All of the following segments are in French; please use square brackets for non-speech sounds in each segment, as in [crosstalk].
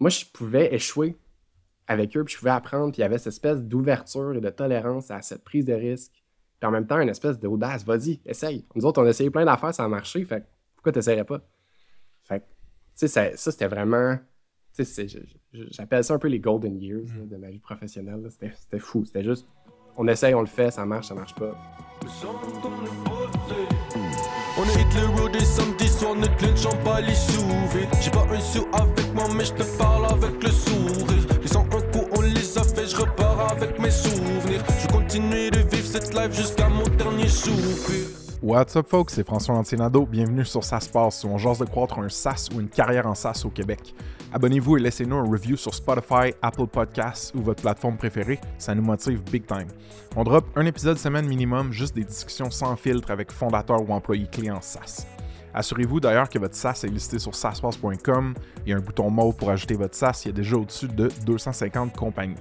moi, je pouvais échouer avec eux, puis je pouvais apprendre, puis il y avait cette espèce d'ouverture et de tolérance à cette prise de risque. Puis en même temps, une espèce d'audace. Vas-y, essaye. Nous autres, on a essayé plein d'affaires, ça a marché. Fait pourquoi tu n'essayerais pas? Fait tu sais, ça, ça c'était vraiment. Tu sais, j'appelle ça un peu les golden years Mm. là, de ma vie professionnelle. c'était fou. C'était juste, on essaye, on le fait, ça marche, ça marche pas. Hit le road et samedi soir, ne clenchons pas les sous-vides. J'ai pas un sou avec moi, mais je te parle avec le sourire. Les 101 coups, on les a fait, je repars avec mes souvenirs. Je continue de vivre cette life jusqu'à mon dernier soupir. What's up, folks? C'est François Lantinado. Bienvenue sur Ça se passe, où on jase de croître un SaaS ou une carrière en SaaS au Québec. Abonnez-vous et laissez-nous un review sur Spotify, Apple Podcasts ou votre plateforme préférée. Ça nous motive big time. On drop un épisode semaine minimum, juste des discussions sans filtre avec fondateurs ou employés clés en SaaS. Assurez-vous d'ailleurs que votre SaaS est listé sur SaaSpace.com. Il y a un bouton mauve pour ajouter votre SaaS. Il y a déjà au-dessus de 250 compagnies.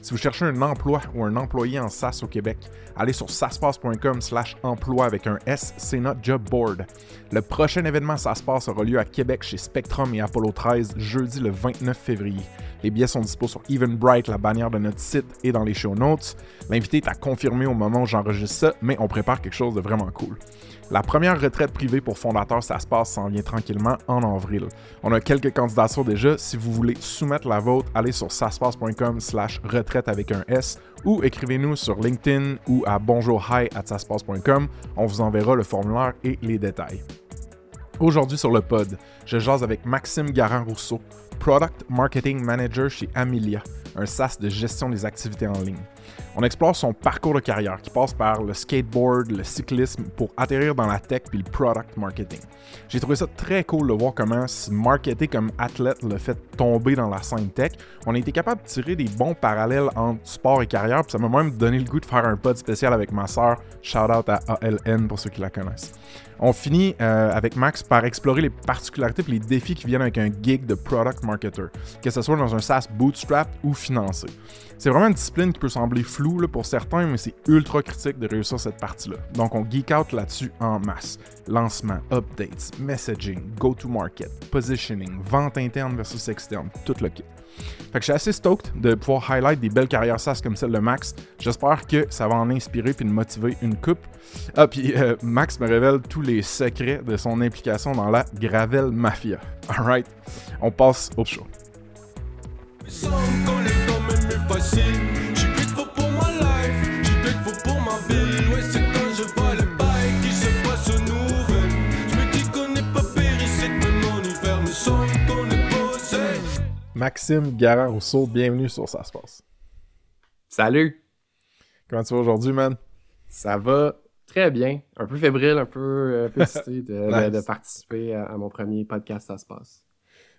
Si vous cherchez un emploi ou un employé en SaaS au Québec, allez sur SaaSpace.com slash emploi avec un S, c'est notre job board. Le prochain événement SaaSpace aura lieu à Québec chez Spectrum et Apollo 13, jeudi le 29 février. Les billets sont dispo sur Eventbrite, la bannière de notre site et dans les show notes. L'invité est à confirmer au moment où j'enregistre ça, mais on prépare quelque chose de vraiment cool. La première retraite privée pour fondateurs, ça s'en vient tranquillement en avril. On a quelques candidatures déjà. Si vous voulez soumettre la vôtre, allez sur saspace.com slash retraite avec un S ou écrivez-nous sur LinkedIn ou à bonjourhi at saspace.com. On vous enverra le formulaire et les détails. Aujourd'hui sur le pod, je jase avec Maxime Garand-Rousseau, Product Marketing Manager chez Amelia, un SaaS de gestion des activités en ligne. On explore son parcours de carrière qui passe par le skateboard, le cyclisme pour atterrir dans la tech puis le product marketing. J'ai trouvé ça très cool de voir comment se marketer comme athlète le fait tomber dans la scène tech. On a été capable de tirer des bons parallèles entre sport et carrière, puis ça m'a même donné le goût de faire un pod spécial avec ma sœur. Shout out à ALN pour ceux qui la connaissent. On finit euh, avec Max par explorer les particularités et les défis qui viennent avec un gig de product marketer, que ce soit dans un SaaS bootstrap ou financé. C'est vraiment une discipline qui peut sembler floue pour certains, mais c'est ultra critique de réussir cette partie-là. Donc on geek out là-dessus en masse. Lancement, updates, messaging, go-to-market, positioning, vente interne versus externe, tout le kit. Fait que je suis assez stoked de pouvoir highlight des belles carrières SaaS comme celle de Max. J'espère que ça va en inspirer puis de motiver une coupe. Ah, puis euh, Max me révèle tous les secrets de son implication dans la Gravel Mafia. Alright, on passe au show. Maxime Garand-Rousseau, bienvenue sur Ça se passe. Salut! Comment tu vas aujourd'hui, man? Ça va très bien. Un peu fébrile, un peu, euh, [laughs] excité de, de- Nice. de participer à, à mon premier podcast, ça se passe.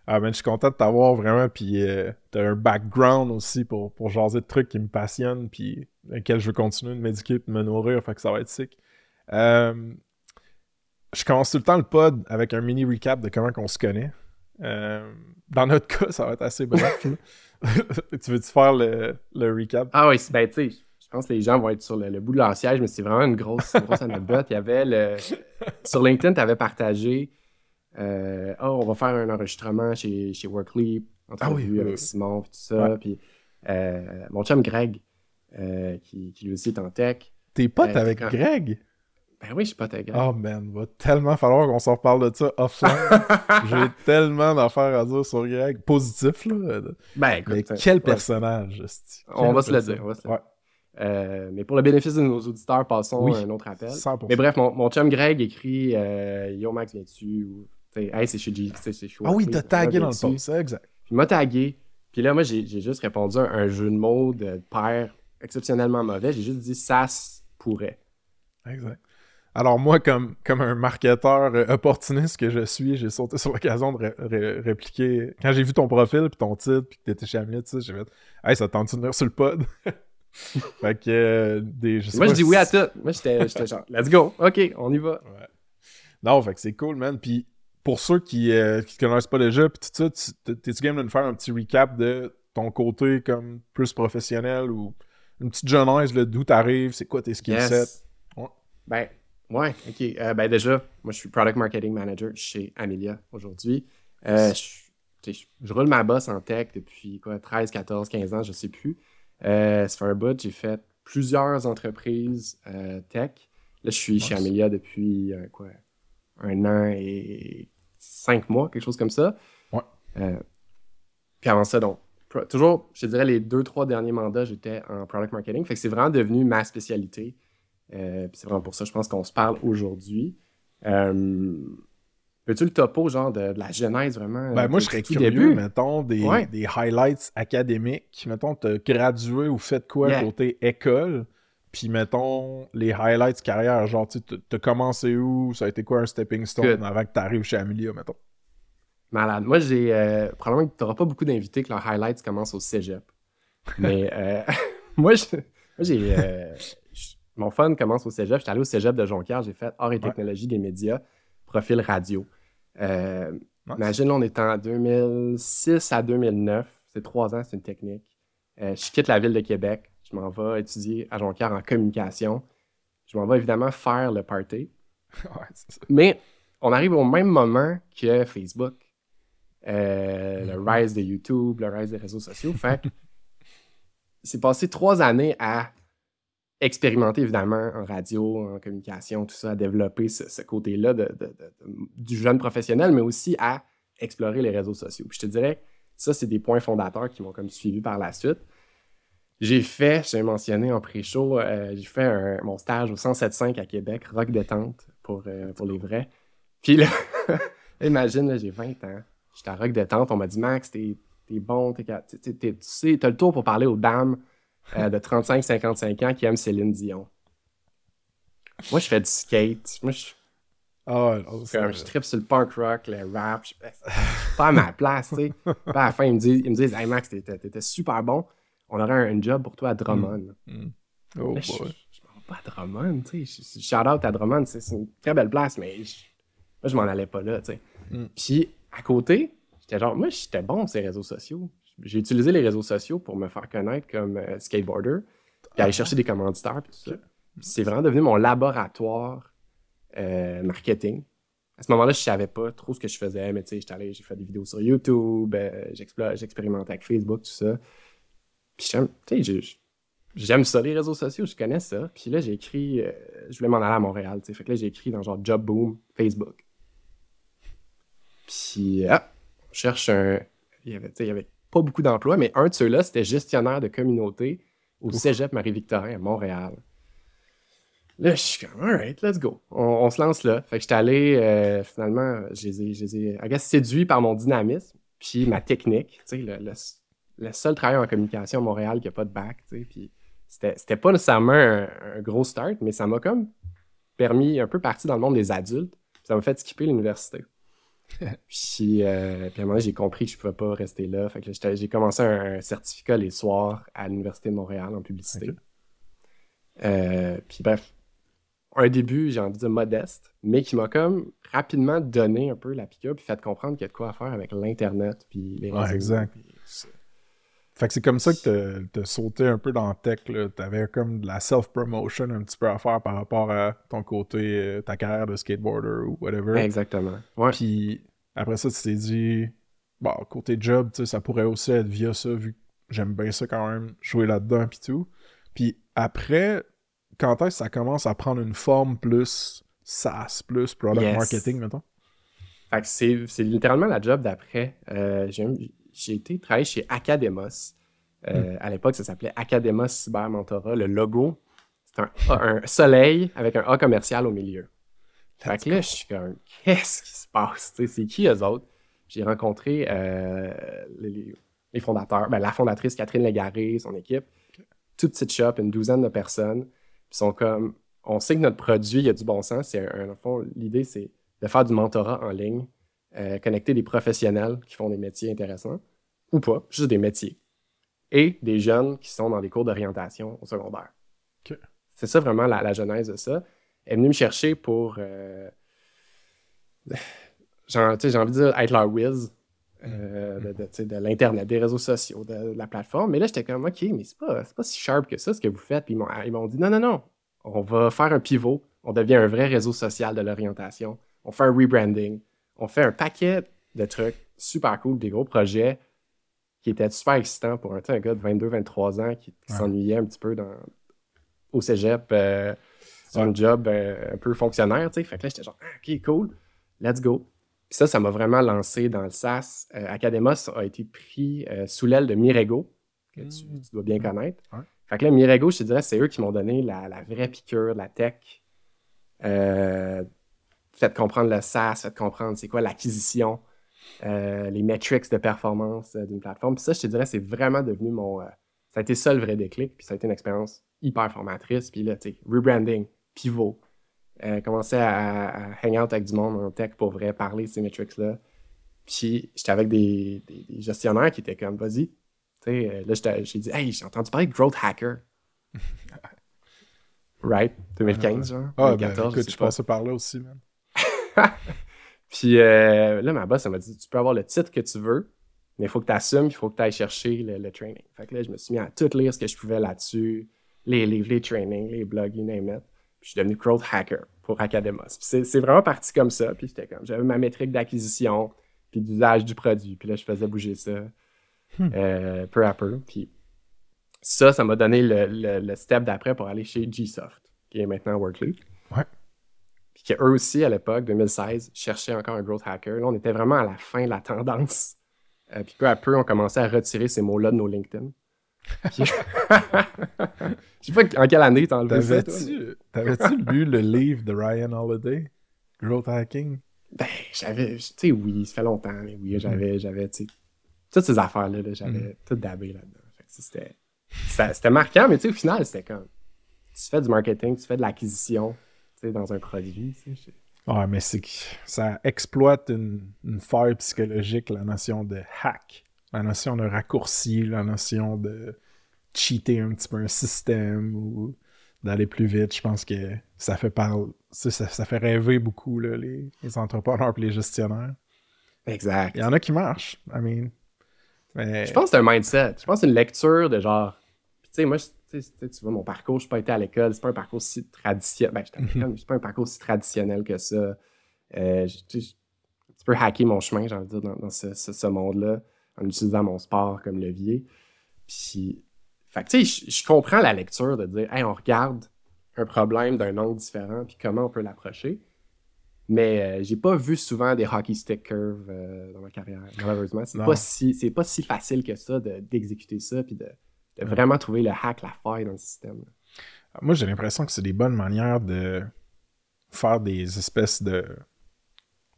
Ah, man, je suis content de t'avoir vraiment, puis euh, t'as un background aussi pour, pour jaser de trucs qui me passionnent, puis lesquels je veux continuer de m'éduquer et de me nourrir, fait que ça va être sick. Euh, je commence tout le temps le pod avec un mini recap de comment on se connaît. Euh, dans notre [laughs] cas, ça va être assez bref. [laughs] tu veux-tu faire le, le recap? Ah oui, c'est- ben tu sais, je pense que les gens vont être sur le, le bout de leur siège, mais c'est vraiment une grosse, une grosse anecdote. Il y avait le. Sur LinkedIn, tu avais partagé euh, Oh, on va faire un enregistrement chez, chez Workly, entrevue Ah oui, oui, avec oui. Simon, puis tout ça. Ouais. Puis euh, mon chum Greg, qui, qui lui aussi est en tech. T'es pote avec quand- Greg? Ben oui, je suis pas ta Greg. Oh man, va tellement falloir qu'on s'en reparle de ça offline. [laughs] J'ai tellement d'affaires à dire sur Greg. Positif, là. ben écoute, Mais quel ouais. personnage. On va se le dire, on va se le Ouais, Euh, mais pour le bénéfice de nos auditeurs, passons Oui. à un autre appel. 100%. Mais bref, mon, mon chum Greg écrit euh, Yo Max, viens-tu ou Hey, c'est chez G. c'est chez Ah oui, t'as tagué dans le post, c'est exact. Puis il m'a tagué. Puis là, moi, j'ai juste répondu à un jeu de mots de père exceptionnellement mauvais. J'ai juste dit ça se pourrait. Exact. Alors moi, comme, comme un marketeur euh, opportuniste que je suis, j'ai sauté sur l'occasion de ré- ré- répliquer. Quand j'ai vu ton profil, puis ton titre, puis que t'étais chez Hamlet, tu sais, j'ai fait « Hey, ça te tente de venir sur le pod? [laughs] » Fait que euh, des... Je sais Moi, pas je dis si- oui à tout. Moi, j'étais genre Let's go. OK, on y va. Ouais. Non, fait que c'est cool, man. Puis pour ceux qui ne te connaissent pas déjà, puis tout ça, tu- t'es- t'es-tu game de nous faire un petit recap de ton côté comme plus professionnel ou une petite genèse là, d'où t'arrives, c'est quoi tes skill sets? Yes. Ouais. Ben, ouais, OK. Euh, ben déjà, moi, je suis Product Marketing Manager chez Amelia aujourd'hui. Euh, je- roule ma bosse en tech depuis quoi, 13, 14, 15 ans, je sais plus. Euh, ça fait un bout, j'ai fait plusieurs entreprises euh, tech. Là, je suis chez. Amelia depuis quoi, un an et cinq mois, quelque chose comme ça. Ouais. Puis avant ça, donc, toujours, je dirais, les deux, trois derniers mandats, j'étais en product marketing. Fait que c'est vraiment devenu ma spécialité. Euh, c'est vraiment pour ça, je pense qu'on se parle aujourd'hui. Euh, Veux-tu le topo, genre, de, de la genèse, vraiment? Ben, euh, moi, du je serais curieux, début? mettons, des, Ouais. des highlights académiques. Mettons, t'as gradué ou fait quoi Yeah. côté école. Puis, mettons, les highlights carrière. Genre, tu t'as commencé où? Ça a été quoi un stepping stone Good. avant que t'arrives chez Amelia, mettons? Malade. Moi, j'ai. euh, probablement que tu n'auras pas beaucoup d'invités que leurs highlights commencent au cégep. Mais euh, [laughs] moi, j'ai. Mon fun commence au cégep. J'étais allé au cégep de Jonquière. J'ai fait art et technologie des médias, profil radio. Euh, Nice. Imagine, là, on est en 2006 à 2009. C'est trois ans, c'est une technique. Euh, je quitte la ville de Québec. Je m'en vais étudier à Jonquière en communication. Je m'en vais évidemment faire le party. [laughs] Ouais, ça. Mais on arrive au même moment que Facebook, euh, le rise de YouTube, le rise des réseaux sociaux. Fait [laughs] c'est passé trois années à expérimenter évidemment en radio, en communication, tout ça, à développer ce, ce côté-là de- de- de- de- du jeune professionnel, mais aussi à explorer les réseaux sociaux. Puis je te dirais, ça, c'est des points fondateurs qui m'ont comme suivi par la suite. J'ai fait, j'ai mentionné en pré-show, euh, j'ai fait un- mon stage au 107.5 à Québec, rock détente pour, euh, pour les vrais. Puis [laughs] là, imagine, là, j'ai 20 ans, j'étais à rock détente, on m'a dit Max, t'es t'es bon, t'es- tu sais, t'as le tour pour parler aux dames euh, de 35-55 ans qui aiment Céline Dion. Moi, je fais du skate. Moi, je, Ah, comme, je tripe sur le punk rock, le rap. Je, pas à ma place, tu sais. À la fin, ils me disent, ils me disent Hey Max, t'étais, super bon. On aurait un, job pour toi à Drummond. Mm. Oh, Là, je, boy. je m'en vais pas à Drummond, tu sais. Shout out à Drummond, c'est une très belle place, mais je, moi, je m'en allais pas là, tu sais. Mm. Puis à côté, j'étais genre, moi, j'étais bon sur ces réseaux sociaux. J'ai utilisé les réseaux sociaux pour me faire connaître comme euh, skateboarder, puis aller chercher des commanditaires, puis tout ça. C'est vraiment devenu mon laboratoire euh, marketing. À ce moment-là, je savais pas trop ce que je faisais, mais tu sais, j'étais allé- j'ai fait des vidéos sur YouTube, euh, j'expérimentais avec Facebook, tout ça. Puis j'aime, tu sais, j'ai- j'aime ça, les réseaux sociaux, je connais ça. Puis là, j'ai écrit, euh, je voulais m'en aller à Montréal, tu sais. Fait que là, j'ai écrit dans genre Job Boom, Facebook. Puis, ah, on cherche un. Il y avait, tu sais, il y avait pas beaucoup d'emplois, mais un de ceux-là, c'était gestionnaire de communauté au cégep Marie-Victorin à Montréal. Là, je suis comme, alright, let's go. On, on se lance là. Fait que j'étais allé, euh, finalement, je les ai, je les ai, guess, séduits par mon dynamisme, puis ma technique. Tu sais, le, le, le seul travailleur en communication à Montréal qui n'a pas de bac, tu sais, puis c'était c'était pas nécessairement un, un gros start, mais ça m'a comme permis un peu partir dans le monde des adultes. puis Ça m'a fait skipper l'université. [laughs] puis, euh, puis à un moment donné, j'ai compris que je pouvais pas rester là. Fait que j'ai commencé un, certificat les soirs à l'Université de Montréal en publicité. Euh, puis bref, un début, j'ai envie de dire modeste, mais qui m'a comme rapidement donné un peu la piqûre puis fait comprendre qu'il y a de quoi faire avec l'Internet puis les Ouais, réseaux. exact. puis ça. Fait que c'est comme ça que t'as- sauté un peu dans la tech. T'avais comme de la self-promotion un petit peu à faire par rapport à ton côté, euh, ta carrière de skateboarder ou whatever. Exactement. Ouais. Puis après ça, tu t'es dit, bon, côté job, tu sais, ça pourrait aussi être via ça, vu que j'aime bien ça quand même, jouer là-dedans, puis tout. Puis après, quand est-ce que ça commence à prendre une forme plus SaaS, plus product Yes. marketing, mettons? Fait que c'est c'est littéralement la job d'après. Euh, j'ai été travailler chez Academos. Euh, À l'époque, ça s'appelait Academos Cyber Mentorat. Le logo, c'est un, soleil avec un A commercial au milieu. Fait que là, je suis comme, qu'est-ce qui se passe? C'est qui eux autres? J'ai rencontré euh, les, fondateurs, ben, la fondatrice Catherine Légaré, son équipe. Toute petite shop, une douzaine de personnes. Ils sont comme, on sait que notre produit, il y a du bon sens. C'est un, fond, l'idée, c'est de faire du mentorat en ligne, euh, connecter des professionnels qui font des métiers intéressants, ou pas, juste des métiers, et des jeunes qui sont dans des cours d'orientation au secondaire. C'est ça vraiment la, la genèse de ça. Elle est venue me chercher pour, euh, j'ai envie de dire, être leur whiz euh, de, de, l'Internet, des réseaux sociaux, de, de la plateforme. Mais là, j'étais comme, OK, mais c'est pas, pas si sharp que ça, ce que vous faites. Puis ils m'ont, ils m'ont dit, non, non, non, on va faire un pivot, on devient un vrai réseau social de l'orientation, on fait un rebranding, on fait un paquet de trucs super cool, des gros projets qui étaient super excitants pour un, un gars de 22-23 ans qui, qui Ouais. s'ennuyait un petit peu dans, au cégep euh, Ouais. un job euh, un peu fonctionnaire. tu sais. Fait que là, j'étais genre, Ah, OK, cool, let's go. Puis ça, ça m'a vraiment lancé dans le SaaS. Euh, Academos a été pris euh, sous l'aile de Mirego, que tu, Mm. tu dois bien connaître. Ouais. Fait que là, Mirego, je te dirais, c'est eux qui m'ont donné la, la vraie piqûre de la tech. Faites comprendre le SaaS, faites comprendre c'est quoi l'acquisition, euh, les metrics de performance euh, d'une plateforme. Puis ça, je te dirais, c'est vraiment devenu mon. euh, ça a été ça le vrai déclic. Puis ça a été une expérience hyper formatrice. Puis là, tu sais, rebranding, pivot, euh, commencer à, à hang out avec du monde en tech pour vrai, parler de ces metrics-là. Puis j'étais avec des, des- des gestionnaires qui étaient comme, vas-y. Tu sais, là, j'ai dit, hey, j'ai entendu parler de Growth Hacker. [laughs] right? 2015, genre. Ah, ben, 2014, je écoute, je pas. passais par là aussi, man. [laughs] Puis euh, là, ma boss, elle m'a dit Tu peux avoir le titre que tu veux, mais il faut que tu assumes, il faut que tu ailles chercher le, le training. Fait que là, je me suis mis à tout lire ce que je pouvais là-dessus, les livres, les trainings, les blogs, you name it. Puis je suis devenu growth hacker pour Academos. Puis c'est, vraiment parti comme ça. Puis j'étais comme J'avais ma métrique d'acquisition, puis d'usage du produit. Puis là, je faisais bouger ça euh, peu à peu. Puis ça, ça m'a donné le, le- le step d'après pour aller chez Gsoft, qui est maintenant Workloop. Ouais. Puis qu'eux aussi, à l'époque, 2016, cherchaient encore un growth hacker. Là, on était vraiment à la fin de la tendance. Euh, puis peu à peu, on commençait à retirer ces mots-là de nos LinkedIn. Puis- [laughs] Je sais pas en quelle année t'as enlevé ça, toi, T'avais-tu lu le livre de Ryan Holiday, Growth Hacking? Ben, j'avais, tu sais, oui, ça fait longtemps, mais oui, j'avais, j'avais, tu sais, toutes ces affaires-là, là, j'avais Mhm. tout dabé là-dedans. C'était, marquant, mais tu sais, au final, c'était comme, tu fais du marketing, tu fais de l'acquisition, dans un produit. Ouais, mais c'est que ça exploite une, une faille psychologique, la notion de hack, la notion de raccourci, la notion de cheater un petit peu un système ou d'aller plus vite. Je pense que ça fait par... ça, ça, fait rêver beaucoup là, les, les entrepreneurs et les gestionnaires. Exact. Il y en a qui marchent, I mean. Mais... Je pense que c'est un mindset. Je pense que c'est une lecture de genre. Tu sais, moi, tu vois, mon parcours, je n'ai pas été à l'école. C'est pas un parcours si traditionnel. Ben, j'étais à l'école, mais c'est pas un parcours si traditionnel que ça. Euh, je- un petit peu hacker mon chemin, j'ai envie de dire, dans, dans ce, ce- ce monde-là, en utilisant mon sport comme levier. Puis, fait tu sais, je, comprends la lecture de dire, hey, on regarde un problème d'un angle différent, puis comment on peut l'approcher. Mais euh, j'ai pas vu souvent des hockey stick curves euh, dans ma carrière, malheureusement. C'est pas si c'est pas si facile que ça de- d'exécuter ça puis de, de vraiment trouver le hack, la faille dans le système. Moi, j'ai l'impression que c'est des bonnes manières de faire des espèces de,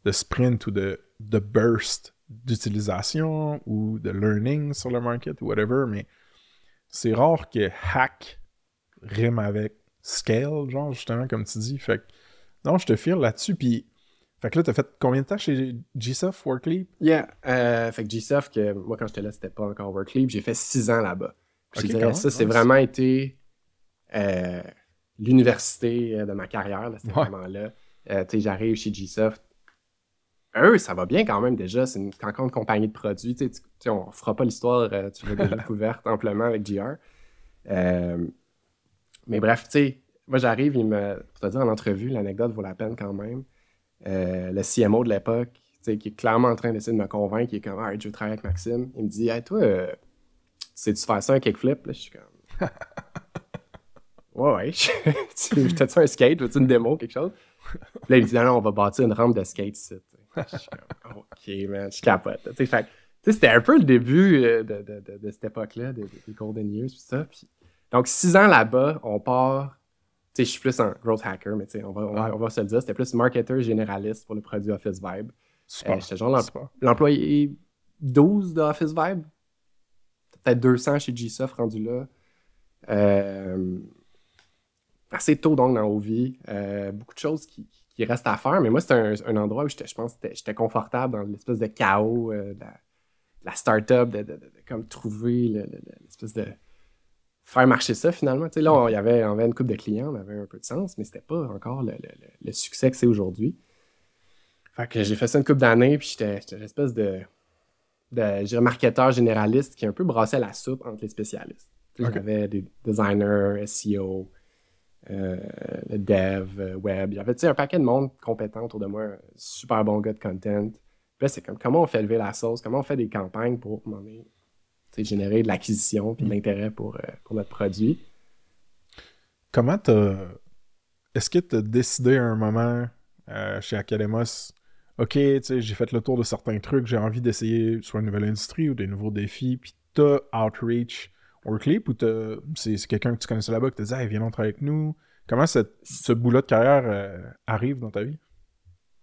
de sprint ou de, de burst d'utilisation ou de learning sur le market ou whatever, mais c'est rare que hack rime avec scale, genre, justement, comme tu dis. Fait que, non, je te file là-dessus. Puis, fait que là, t'as fait combien de temps chez GSoft, Workleap? Yeah. euh, fait que GSoft, que moi quand j'étais là, c'était pas encore Workleap, j'ai fait six ans là-bas. Puis je dirais, ça, c'est vraiment été euh, l'université euh, de ma carrière, là, c'était Ouais. vraiment là. Euh, tu sais, j'arrive chez GSoft. Eux, ça va bien quand même déjà. C'est une, encore une compagnie de produits. On fera pas l'histoire, euh, tu l'as [laughs] déjà couverte amplement avec GR. Mais bref, tu sais, moi j'arrive, il me. Pour te dire en entrevue, l'anecdote vaut la peine quand même. Le CMO de l'époque, qui est clairement en train d'essayer de me convaincre, qui est comme, ah, je veux travailler avec Maxime. Il me dit, hey, toi, sais-tu faire ça un kickflip? Là, je suis comme, [laughs] ouais, ouais. [laughs] tu t'as-tu un skate? Veux-tu une démo, quelque chose? Puis là, il me dit, non, non, on va bâtir une rampe de skate ici. Je suis comme, [laughs] ok, man, je capote. Tu sais, c'était un peu le début euh, de, de- de- de cette époque-là, des, des Golden Years, tout ça. Puis, donc, six ans là-bas, on part. Tu sais, je suis plus un growth hacker, mais tu sais, on va, on, va, on va se le dire, c'était plus marketeur généraliste pour le produit Office Vibe. Super. Euh, J'étais genre l'employé 12 de Office Vibe. Peut-être 200 chez GSoft rendu là. Euh, assez tôt donc dans vies. Euh, beaucoup de choses qui, restent à faire, mais moi, c'était un, endroit où je pense, que j'étais- confortable dans l'espèce de chaos euh, de la, de la start-up, de, comme trouver le- le- le- l'espèce de faire marcher ça finalement. Tu là, on, y avait, on avait une couple de clients, on avait un peu de sens, mais c'était pas encore le, le- succès que c'est aujourd'hui. Fait que j'ai fait ça une couple d'années, puis j'étais l'espèce de, de marketeur généraliste qui un peu brassait la soupe entre les spécialistes. Tu sais, Ok. J'avais des designers, SEO, euh, dev, euh, web. Il y avait tu sais, un paquet de monde compétent autour de moi, un super bon gars de content. Puis là, c'est comme comment on fait lever la sauce, comment on fait des campagnes pour donné, tu générer de l'acquisition puis de l'intérêt pour, euh, pour notre produit? Comment t'as. Est-ce que t'as décidé à un moment euh, chez Academos, OK, tu sais, j'ai fait le tour de certains trucs, j'ai envie d'essayer soit une nouvelle industrie ou des nouveaux défis, puis t'as Outreach Workleap ou c'est quelqu'un que tu connaissais là-bas qui t'a dit, hey, viens donc travailler avec nous. Comment cette- ce bout-là de carrière euh, arrive dans ta vie?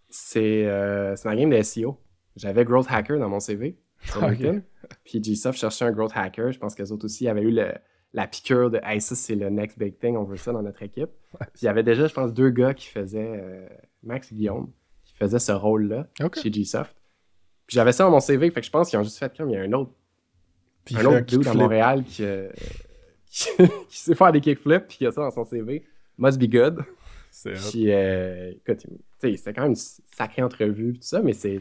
C'est euh, ma game de SEO. J'avais Growth Hacker dans mon CV sur. [laughs] Puis GSoft cherchait un Growth Hacker. Je pense que autres aussi avaient eu le- la piqûre de Hey, ça, c'est le next big thing, on veut ça dans notre équipe. Puis il y avait déjà, je pense, deux gars qui faisaient, euh, Max et Guillaume, qui faisaient ce rôle-là chez GSoft. Puis j'avais ça dans mon CV, fait que je pense qu'ils ont juste fait comme il y a un autre, Puis un autre dude à. Montréal qui, euh, [laughs] qui, qui sait faire des kickflips, puis qui a ça dans son CV. Must be good. Puis, euh, écoute, c'était quand même une sacrée entrevue, tout ça, mais c'est.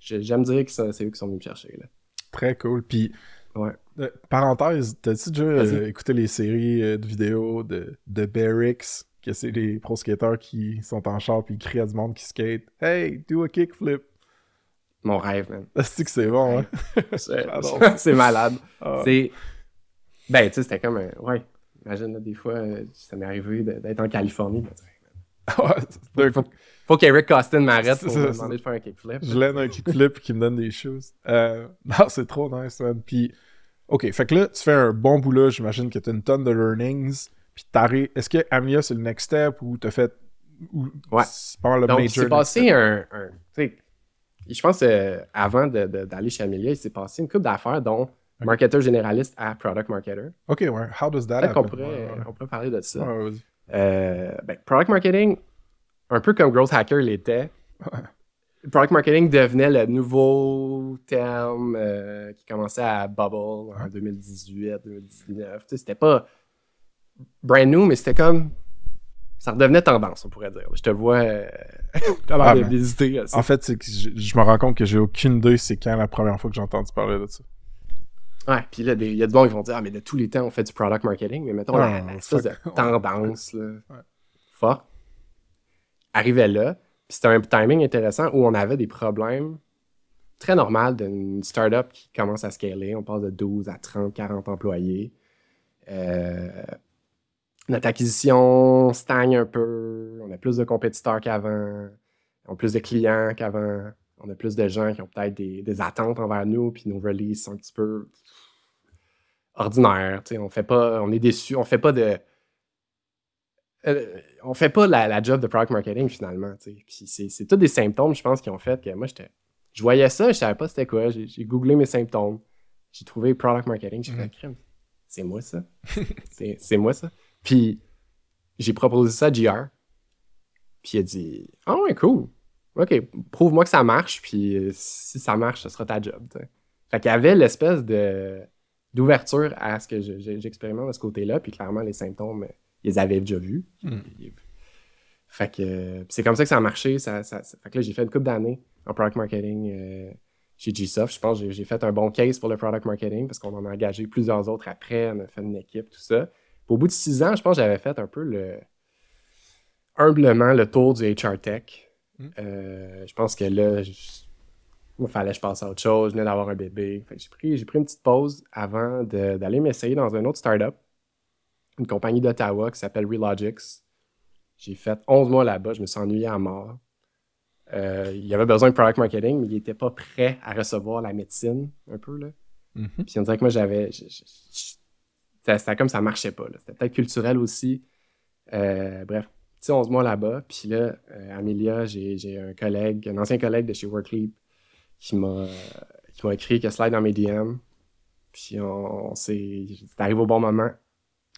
J'aime dire que c'est eux qui sont venus me chercher. Là. très cool. Puis, Ouais. euh, parenthèse, t'as-tu déjà écouté les séries euh, de vidéos de, de Barracks, que c'est les pro skateurs qui sont en char puis ils crient à du monde qui skate Hey, do a kickflip. Mon rêve, man. C'est que c'est bon, hein? [laughs] [laughs] C'est malade. Ah. C'est. Ben, tu sais, c'était comme un. Ouais. Imagine, là, des fois, euh, ça m'est arrivé d'être en Californie. ben, sais, [laughs] Ouais, Faut, faut qu'Eric Costin m'arrête pour me demander de faire un kickflip. Je l'aide un kickflip qui me donne des choses. Euh, non, c'est trop nice, man. Puis, OK, fait que là, tu fais un bon boulot. J'imagine que tu as une tonne de learnings. Puis, t'arrives. Est-ce que Amelia, c'est le next step ou t'as fait. Ou... Ouais. C'est pas le Donc, il major s'est next passé un. un- tu sais, je pense euh, avant d'aller chez Amelia, il s'est passé une couple d'affaires, dont marketeur généraliste à product marketer. OK, ouais. How does that happen? pourrait, Ouais, ouais. on pourrait parler de ça. Ouais. Euh, ben, product marketing, un peu comme Growth Hacker l'était, product marketing devenait le nouveau terme euh, qui commençait à bubble en 2018, 2019. Tu sais, c'était pas brand new, mais c'était comme. Ça redevenait tendance, on pourrait dire. Je te vois euh, [laughs] Ah, de- à ça. En fait, c'est que je, je me rends compte que j'ai aucune idée c'est quand la première fois que j'ai entendu parler de ça. Ouais, puis là, des- il y a du monde qui vont dire Ah, mais de tous les temps, on fait du product marketing, mais mettons Ah, la espèce de tendance là, Ouais. arrivait là. Puis c'était un timing intéressant où on avait des problèmes très normaux d'une startup qui commence à scaler. On passe de 12 à 30, 40 employés. Euh, notre acquisition stagne un peu. On a plus de compétiteurs qu'avant. On a plus de clients qu'avant. On a plus de gens qui ont peut-être des, des attentes envers nous, puis nos releases sont un petit peu ordinaires. On fait pas, on est déçu. On fait pas de. euh, on fait pas la, la job de product marketing finalement. Puis c'est, c'est tous des symptômes, je pense, qui ont fait que moi, j'étais. Je voyais ça, je savais pas c'était quoi. J'ai, j'ai googlé mes symptômes. J'ai trouvé product marketing. J'ai fait crème. C'est moi ça. [laughs] c'est, c'est moi ça. Puis j'ai proposé ça à JR. Puis il a dit Ah ouais, cool. OK, prouve-moi que ça marche, puis euh, si ça marche, ce sera ta job. Fait qu'il y avait l'espèce de d'ouverture à ce que je- je- j'expérimente de ce côté-là, puis clairement, les symptômes, euh, ils les avaient déjà vus. Hmm. Fait que euh, c'est comme ça que ça a marché. Ça, ça- ça- fait que là, j'ai fait une couple d'années en product marketing euh, chez GSoft. Je pense que j'ai- j'ai fait un bon case pour le product marketing parce qu'on en a engagé plusieurs autres après. On a fait une équipe, tout ça. Au bout de six ans, je pense que j'avais fait un peu le humblement le tour du HR Tech. Mm. Euh, je pense que là, je- il fallait que je passe à autre chose. Je venais d'avoir un bébé. J'ai pris, une petite pause avant d'aller m'essayer dans une autre startup, une compagnie d'Ottawa qui s'appelle Relogix. J'ai fait 11 mois là-bas. Je me suis ennuyé à mort. Euh, il y avait besoin de product marketing, mais il n'était pas prêt à recevoir la médecine, un peu. Là. Mhm. Puis on dirait que moi, j'avais. je- je- je- C'était comme ça marchait pas. C'était peut-être culturel aussi. Euh, bref, petit 11 mois là-bas. Puis là, euh, Amelia, j'ai un collègue, un ancien collègue de chez Workleap qui m'a qui m'a écrit que slide dans mes DM. Puis on, on s'est. C'est arrivé au bon moment.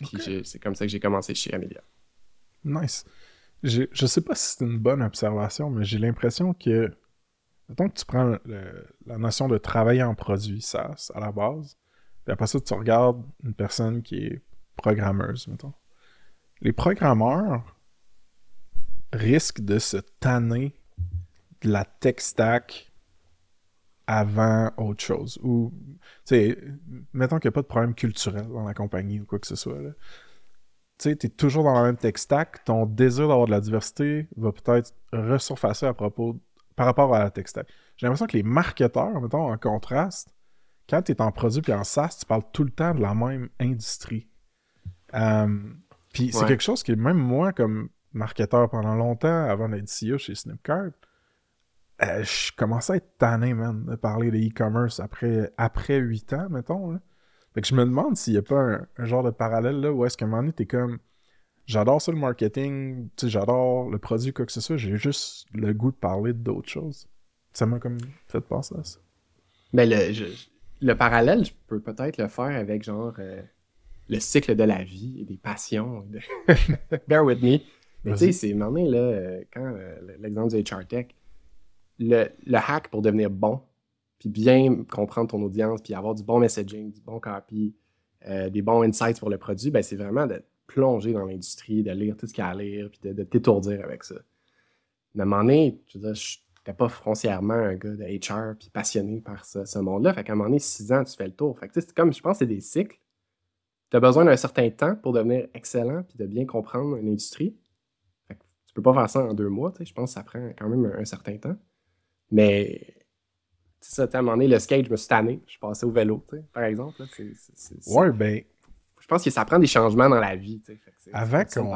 Puis c'est comme ça que j'ai commencé chez Amelia. Nice. Je sais pas si c'est une bonne observation, mais j'ai l'impression que. Mettons que tu prends le- la notion de travailler en produit SaaS à la base, puis après ça, tu regardes une personne qui est programmeuse, mettons. Les programmeurs risquent de se tanner de la tech stack avant autre chose. Ou, tu sais, mettons qu'il n'y a pas de problème culturel dans la compagnie ou quoi que ce soit. Tu sais, t'es toujours dans la même tech stack, ton désir d'avoir de la diversité va peut-être ressurfacer à propos, par rapport à la tech stack. j'ai l'impression que les marketeurs, mettons, en contraste, quand tu es en produit puis en SaaS, tu parles tout le temps de la même industrie. Euh, puis c'est Ouais. quelque chose que même moi, comme marketeur pendant longtemps, avant d'être CEO chez Snipcart, euh, je commençais à être tanné, man, de parler de e-commerce après, après 8 ans, mettons. Là. Fait que je me demande s'il n'y a pas un, un genre de parallèle là où est-ce qu'à un moment donné, t'es comme j'adore ça le marketing, tu sais, j'adore le produit, quoi que ce soit, j'ai juste le goût de parler d'autres choses. Ça m'a comme fait penser à ça. Mais le, je- le parallèle, je peux peut-être le faire avec genre euh, le cycle de la vie et des passions. de- [laughs] Bear with me. Mais tu sais, c'est maintenant, là, euh, quand euh, l'exemple du HR Tech, le, le hack pour devenir bon, puis bien comprendre ton audience, puis avoir du bon messaging, du bon copy, euh, des bons insights pour le produit, ben, c'est vraiment de plonger dans l'industrie, de lire tout ce qu'il y a à lire, puis de, de t'étourdir avec ça. Mais à un moment donné, je veux dire, je n'étais pas foncièrement un gars de HR puis passionné par ce, ce monde-là. Fait qu'à un moment donné, six ans, tu fais le tour. Fait que tu sais, c'est comme, je pense que c'est des cycles. Tu as besoin d'un certain temps pour devenir excellent puis de bien comprendre une industrie. Fait que tu peux pas faire ça en deux mois. Je pense que ça prend quand même un, un certain temps. Mais, c'est ça, à un moment donné, le skate, je me suis tanné. Je suis passé au vélo, par exemple. là. Ouais, ben, Je pense que ça prend des changements dans la vie. Fait que Avant qu'on-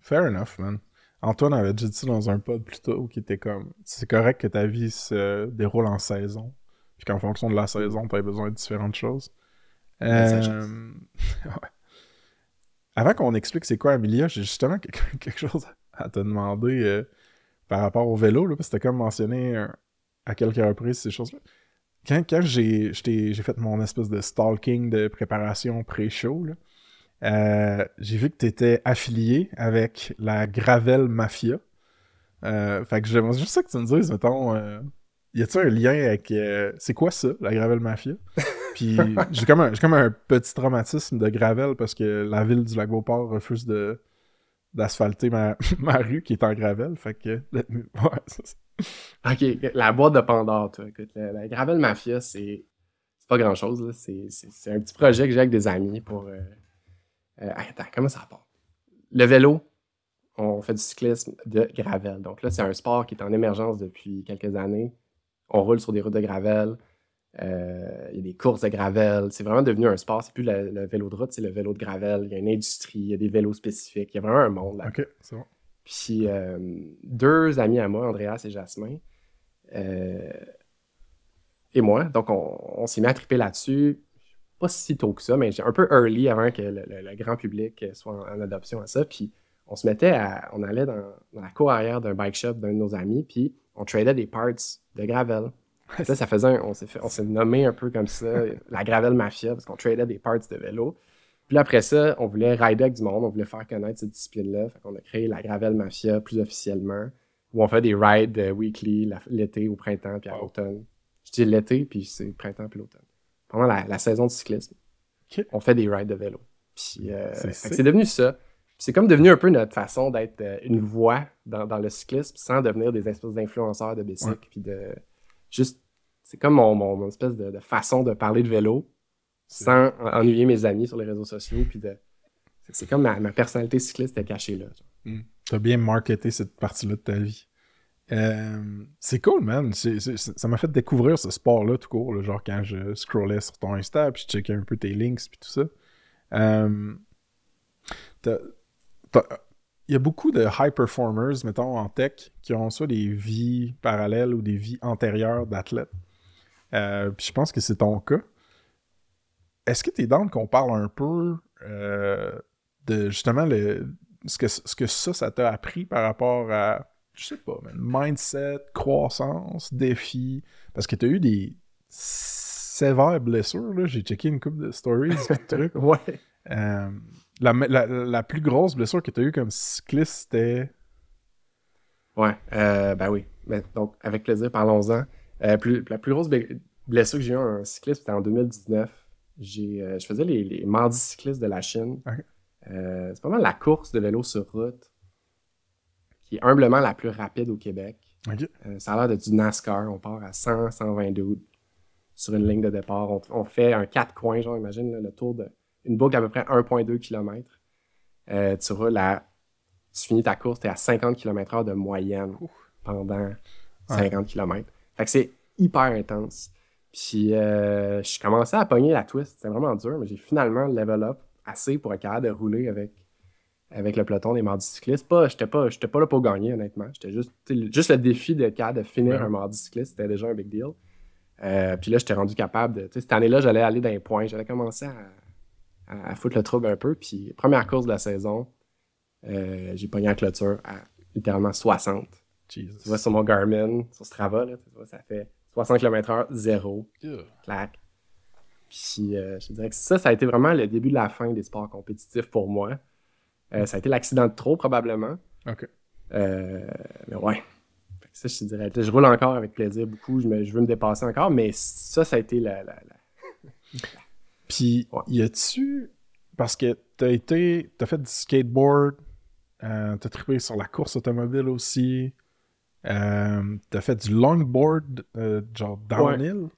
fair enough, man. Antoine avait déjà dit ça dans un pod plus tôt qui était comme c'est correct que ta vie se déroule en saison, puis qu'en fonction de la saison, tu as besoin de différentes choses. Euh. [laughs] Avant qu'on explique c'est quoi Amelia, j'ai justement [laughs] quelque, chose à te demander euh, par rapport au vélo, là, parce que t'as comme mentionné euh, à quelques reprises ces choses-là. Quand, quand j'ai fait mon espèce de stalking de préparation pré-show, euh, j'ai vu que tu étais affilié avec la Gravel Mafia. Euh, fait que j'aimerais juste ça que tu me dises, mettons, euh, y a-t-il un lien avec. euh, c'est quoi ça, la Gravel Mafia? [laughs] Puis j'ai comme, un- j'ai comme un petit traumatisme de Gravel parce que la ville du Lac-Beauport refuse de d'asphalter ma, [laughs] ma rue qui est en Gravel. Fait que. [laughs] Ouais, ça, Ok, la boîte de Pandore, toi. Écoute, la, la Gravel Mafia, c'est c'est pas grand chose. C'est c'est- c'est un petit projet que j'ai avec des amis pour. Euh, attends, comment ça part? Le vélo, on fait du cyclisme de gravel. Donc là, c'est un sport qui est en émergence depuis quelques années. On roule sur des routes de gravel. euh, Il y a des courses de gravel. C'est vraiment devenu un sport. C'est plus le, le vélo de route, c'est le vélo de gravel. Il y a une industrie, il y a des vélos spécifiques. Il y a vraiment un monde là. Ok, c'est bon. Puis euh, deux amis à moi, Andreas et Jasmin, euh, et moi. Donc, on, on s'est mis à triper là-dessus. Pas si tôt que ça, mais un peu early avant que le, le- le grand public soit en, en adoption à ça. Puis, on se mettait à. On allait dans, dans la cour arrière d'un bike shop d'un de nos amis, puis on tradait des parts de gravel. Là, ça faisait un- on s'est fait- on s'est nommé un peu comme ça, [laughs] la gravel mafia, parce qu'on tradait des parts de vélo. Puis là, après ça, on voulait rider avec du monde, on voulait faire connaître cette discipline-là. Fait qu'on a créé la Gravel Mafia plus officiellement, où on fait des rides euh, weekly l'été, au printemps, puis à l'automne. Je dis l'été, puis c'est printemps, puis l'automne. Pendant la, la saison de cyclisme, on fait des rides de vélo. Puis euh, C'est devenu ça. C'est comme devenu un peu notre façon d'être euh, une voix dans, dans le cyclisme sans devenir des espèces d'influenceurs de bicycle, Ouais. puis de juste... C'est comme mon, mon- mon espèce de, de façon de parler de vélo sans en- ennuyer mes amis sur les réseaux sociaux. Puis de... c'est- comme ma, ma personnalité cycliste est cachée là. T'as bien marketé cette partie-là de ta vie. Euh, c'est cool, man. Ça m'a fait découvrir ce sport-là tout court. genre quand je scrollais sur ton Insta, puis je checkais un peu tes links, puis tout ça. Euh, Il y a beaucoup de high performers, mettons, en tech, qui ont soit des vies parallèles ou des vies antérieures d'athlètes. Euh, puis je pense que c'est ton cas. Est-ce que tu es dans qu'on parle un peu de justement le, ce, que, ce que ça, ça t'a appris par rapport à, je sais pas, man, mindset, croissance, défi? Parce que tu as eu des sévères blessures, là. J'ai checké une couple de stories, de [laughs] trucs. Ouais. Euh, la, la- la plus grosse blessure que tu as eue comme cycliste, c'était? Ouais. Euh, ben oui. Mais donc, avec plaisir, parlons-en. Euh, plus, la plus grosse ble- blessure que j'ai eue en cyclisme, c'était en 2019. J'ai, euh, je faisais les, les mardis cyclistes de la Chine. C'est pas mal la course de vélo sur route qui est humblement la plus rapide au Québec. Euh, ça a l'air de du NASCAR. On part à 100, 122 sur une ligne de départ. On, on fait un 4 coins, genre, imagine là, le tour de une boucle à peu près 1,2 km. Euh, tu roules à. Tu finis ta course, tu es à 50 km/h de moyenne pendant 50 km. Fait que c'est hyper intense. Puis euh, je commençais à pogner la twist. C'était vraiment dur, mais j'ai finalement level up assez pour être capable de rouler avec, avec le peloton des mardis cyclistes. Pas, j'étais pas, j'étais pas là pour gagner, honnêtement. J'étais juste, juste le défi de, capable de finir Ouais. un mardi cycliste, c'était déjà un big deal. Euh, puis là, j'étais rendu capable de. Cette année-là, j'allais aller dans les points. J'allais commencer à, à, à foutre le trouble un peu. Puis, première course de la saison, euh, j'ai pogné la clôture à littéralement 60. Jesus. Tu vois, sur mon Garmin, sur Strava, là, tu vois, ça fait 60 km/h, 0, Yeah. clac. Puis, euh, je dirais que ça, ça a été vraiment le début de la fin des sports compétitifs pour moi. Euh, ça a été l'accident de trop, probablement. OK. Euh, mais ouais. Ça, je te dirais. Je roule encore avec plaisir beaucoup. Je, me- je veux me dépasser encore, mais ça, ça a été la. la- la- [laughs] Puis, Ouais. y a-tu. Parce que t'as été. T'as fait du skateboard, euh, t'as trippé sur la course automobile aussi, euh, t'as fait du longboard, euh, genre downhill?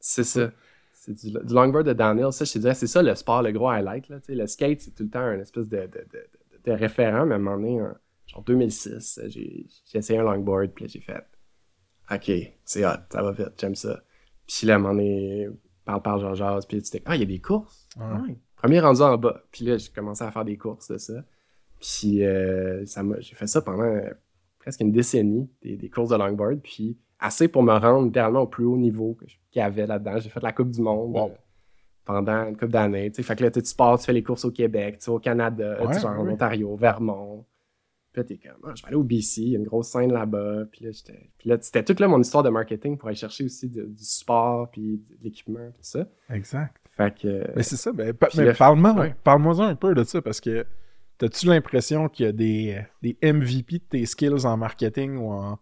C'est ça. [laughs] C'est du, du longboard de downhill. Ça, je te dirais, c'est ça le sport, le gros highlight. Là, le skate, c'est tout le temps un espèce de, de, de, référent, mais à un moment donné, en genre 2006, j'ai j'ai essayé un longboard, puis j'ai fait OK, c'est hot, ça va vite, j'aime ça. Puis là, à un moment donné, parle, parle, genre, jase, puis tu dis Ah, il y a des courses? Ouais. Ouais. Premier rendu en bas. Puis là, j'ai commencé à faire des courses de ça. Puis euh, ça m'a- j'ai fait ça pendant presque une décennie, des, des courses de longboard. Puis assez pour me rendre littéralement au plus haut niveau qu'il y avait là-dedans. J'ai fait la Coupe du Monde Wow. euh, pendant une couple d'années. Fait que là, tu pars, tu fais les courses au Québec, tu sais, au Canada, Ouais, en. Ontario, au Vermont. Puis là, t'es comme, Ah, je vais aller au BC, il y a une grosse scène là-bas. Puis là, j'étais- puis là, c'était toute là mon histoire de marketing pour aller chercher aussi de- du sport, puis de l'équipement, tout ça. Exact. Fait que. Mais c'est ça, ben, mais le- parle-moi ouais. parle-moi un peu de ça parce que t'as-tu l'impression qu'il y a des, des MVP de tes skills en marketing ou en,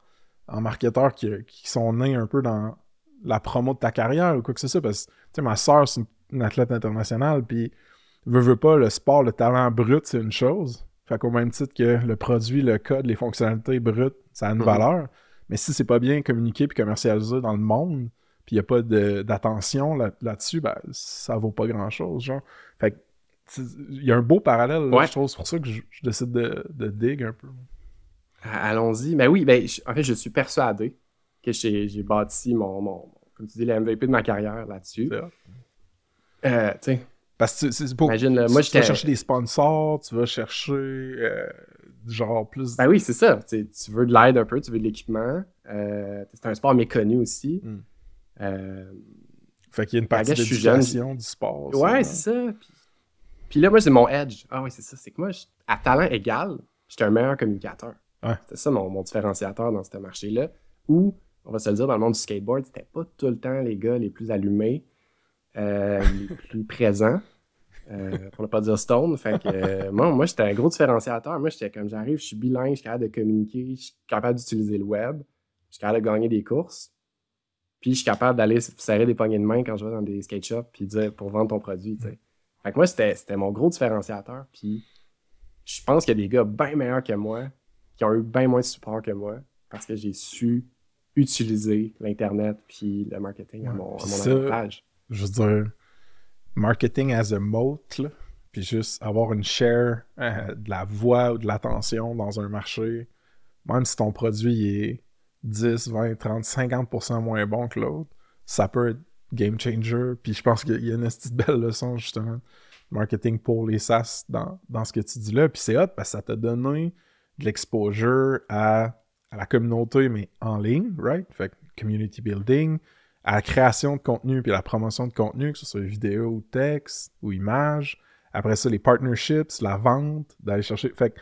en marketeur qui, qui sont nés un peu dans la promo de ta carrière ou quoi que ce soit? Parce que tu sais, ma soeur, c'est une, une athlète internationale, puis veut, veut pas, le sport, le talent brut, c'est une chose. Fait qu'au même titre que le produit, le code, les fonctionnalités brutes, ça a une Mhm. valeur. Mais si c'est pas bien communiqué puis commercialisé dans le monde, puis il n'y a pas de- d'attention là- là-dessus, ben, ça vaut pas grand-chose, genre. Fait il y a un beau parallèle, là, Ouais. je trouve, c'est pour ça que je, je décide de, de dig un peu. Allons-y. Ben oui, ben, je- en fait, je suis persuadé que j'ai j'ai bâti mon, mon, comme tu dis, le MVP de ma carrière là-dessus. Euh, tu sais, Parce que c'est pour... imagine, là, tu, moi, tu vas chercher des sponsors, tu vas chercher, euh, genre, plus... Ben oui, c'est ça. Tu veux de l'aide un peu, tu veux de l'équipement. Euh, c'est un sport méconnu aussi. Mm. Euh, Fait qu'il y a une Ben, partie d'éducation du sport. aussi, ouais, c'est ça. Puis, puis là, moi, c'est mon edge. Ah oui, c'est ça. C'est que moi, je- à talent égal, j'étais un meilleur communicateur. Ouais. C'était ça mon, mon différenciateur dans ce marché-là. Où, on va se le dire, dans le monde du skateboard, c'était pas tout le temps les gars les plus allumés, euh, les [laughs] plus présents. euh, pour ne pas dire stone. Fait que euh, moi, moi j'étais un gros différenciateur. Moi, j'étais comme j'arrive, je suis bilingue, je suis capable de communiquer, je suis capable d'utiliser le web, je suis capable de gagner des courses. Puis je suis capable d'aller serrer des poignées de main quand je vais dans des skate shops puis dire pour vendre ton produit. Fait que moi, c'était c'était mon gros différenciateur. Puis je pense qu'il y a des gars bien meilleurs que moi qui ont eu bien moins de support que moi parce que j'ai su utiliser l'Internet puis le marketing à mon, à mon ça- avantage. je veux dire, marketing as a moat, là, puis juste avoir une share euh, de la voix ou de l'attention dans un marché, même si ton produit est 10, 20, 30, 50% moins bon que l'autre, ça peut être game changer. Puis je pense qu'il y a une petite belle leçon, justement, marketing pour les SaaS dans, dans ce que tu dis là. Puis c'est hot parce que ça t'a donné l'exposure à, la communauté, mais en ligne, right? Fait que community building, à la création de contenu puis à la promotion de contenu, que ce soit vidéo ou texte ou image. Après ça, les partnerships, la vente, d'aller chercher. Fait que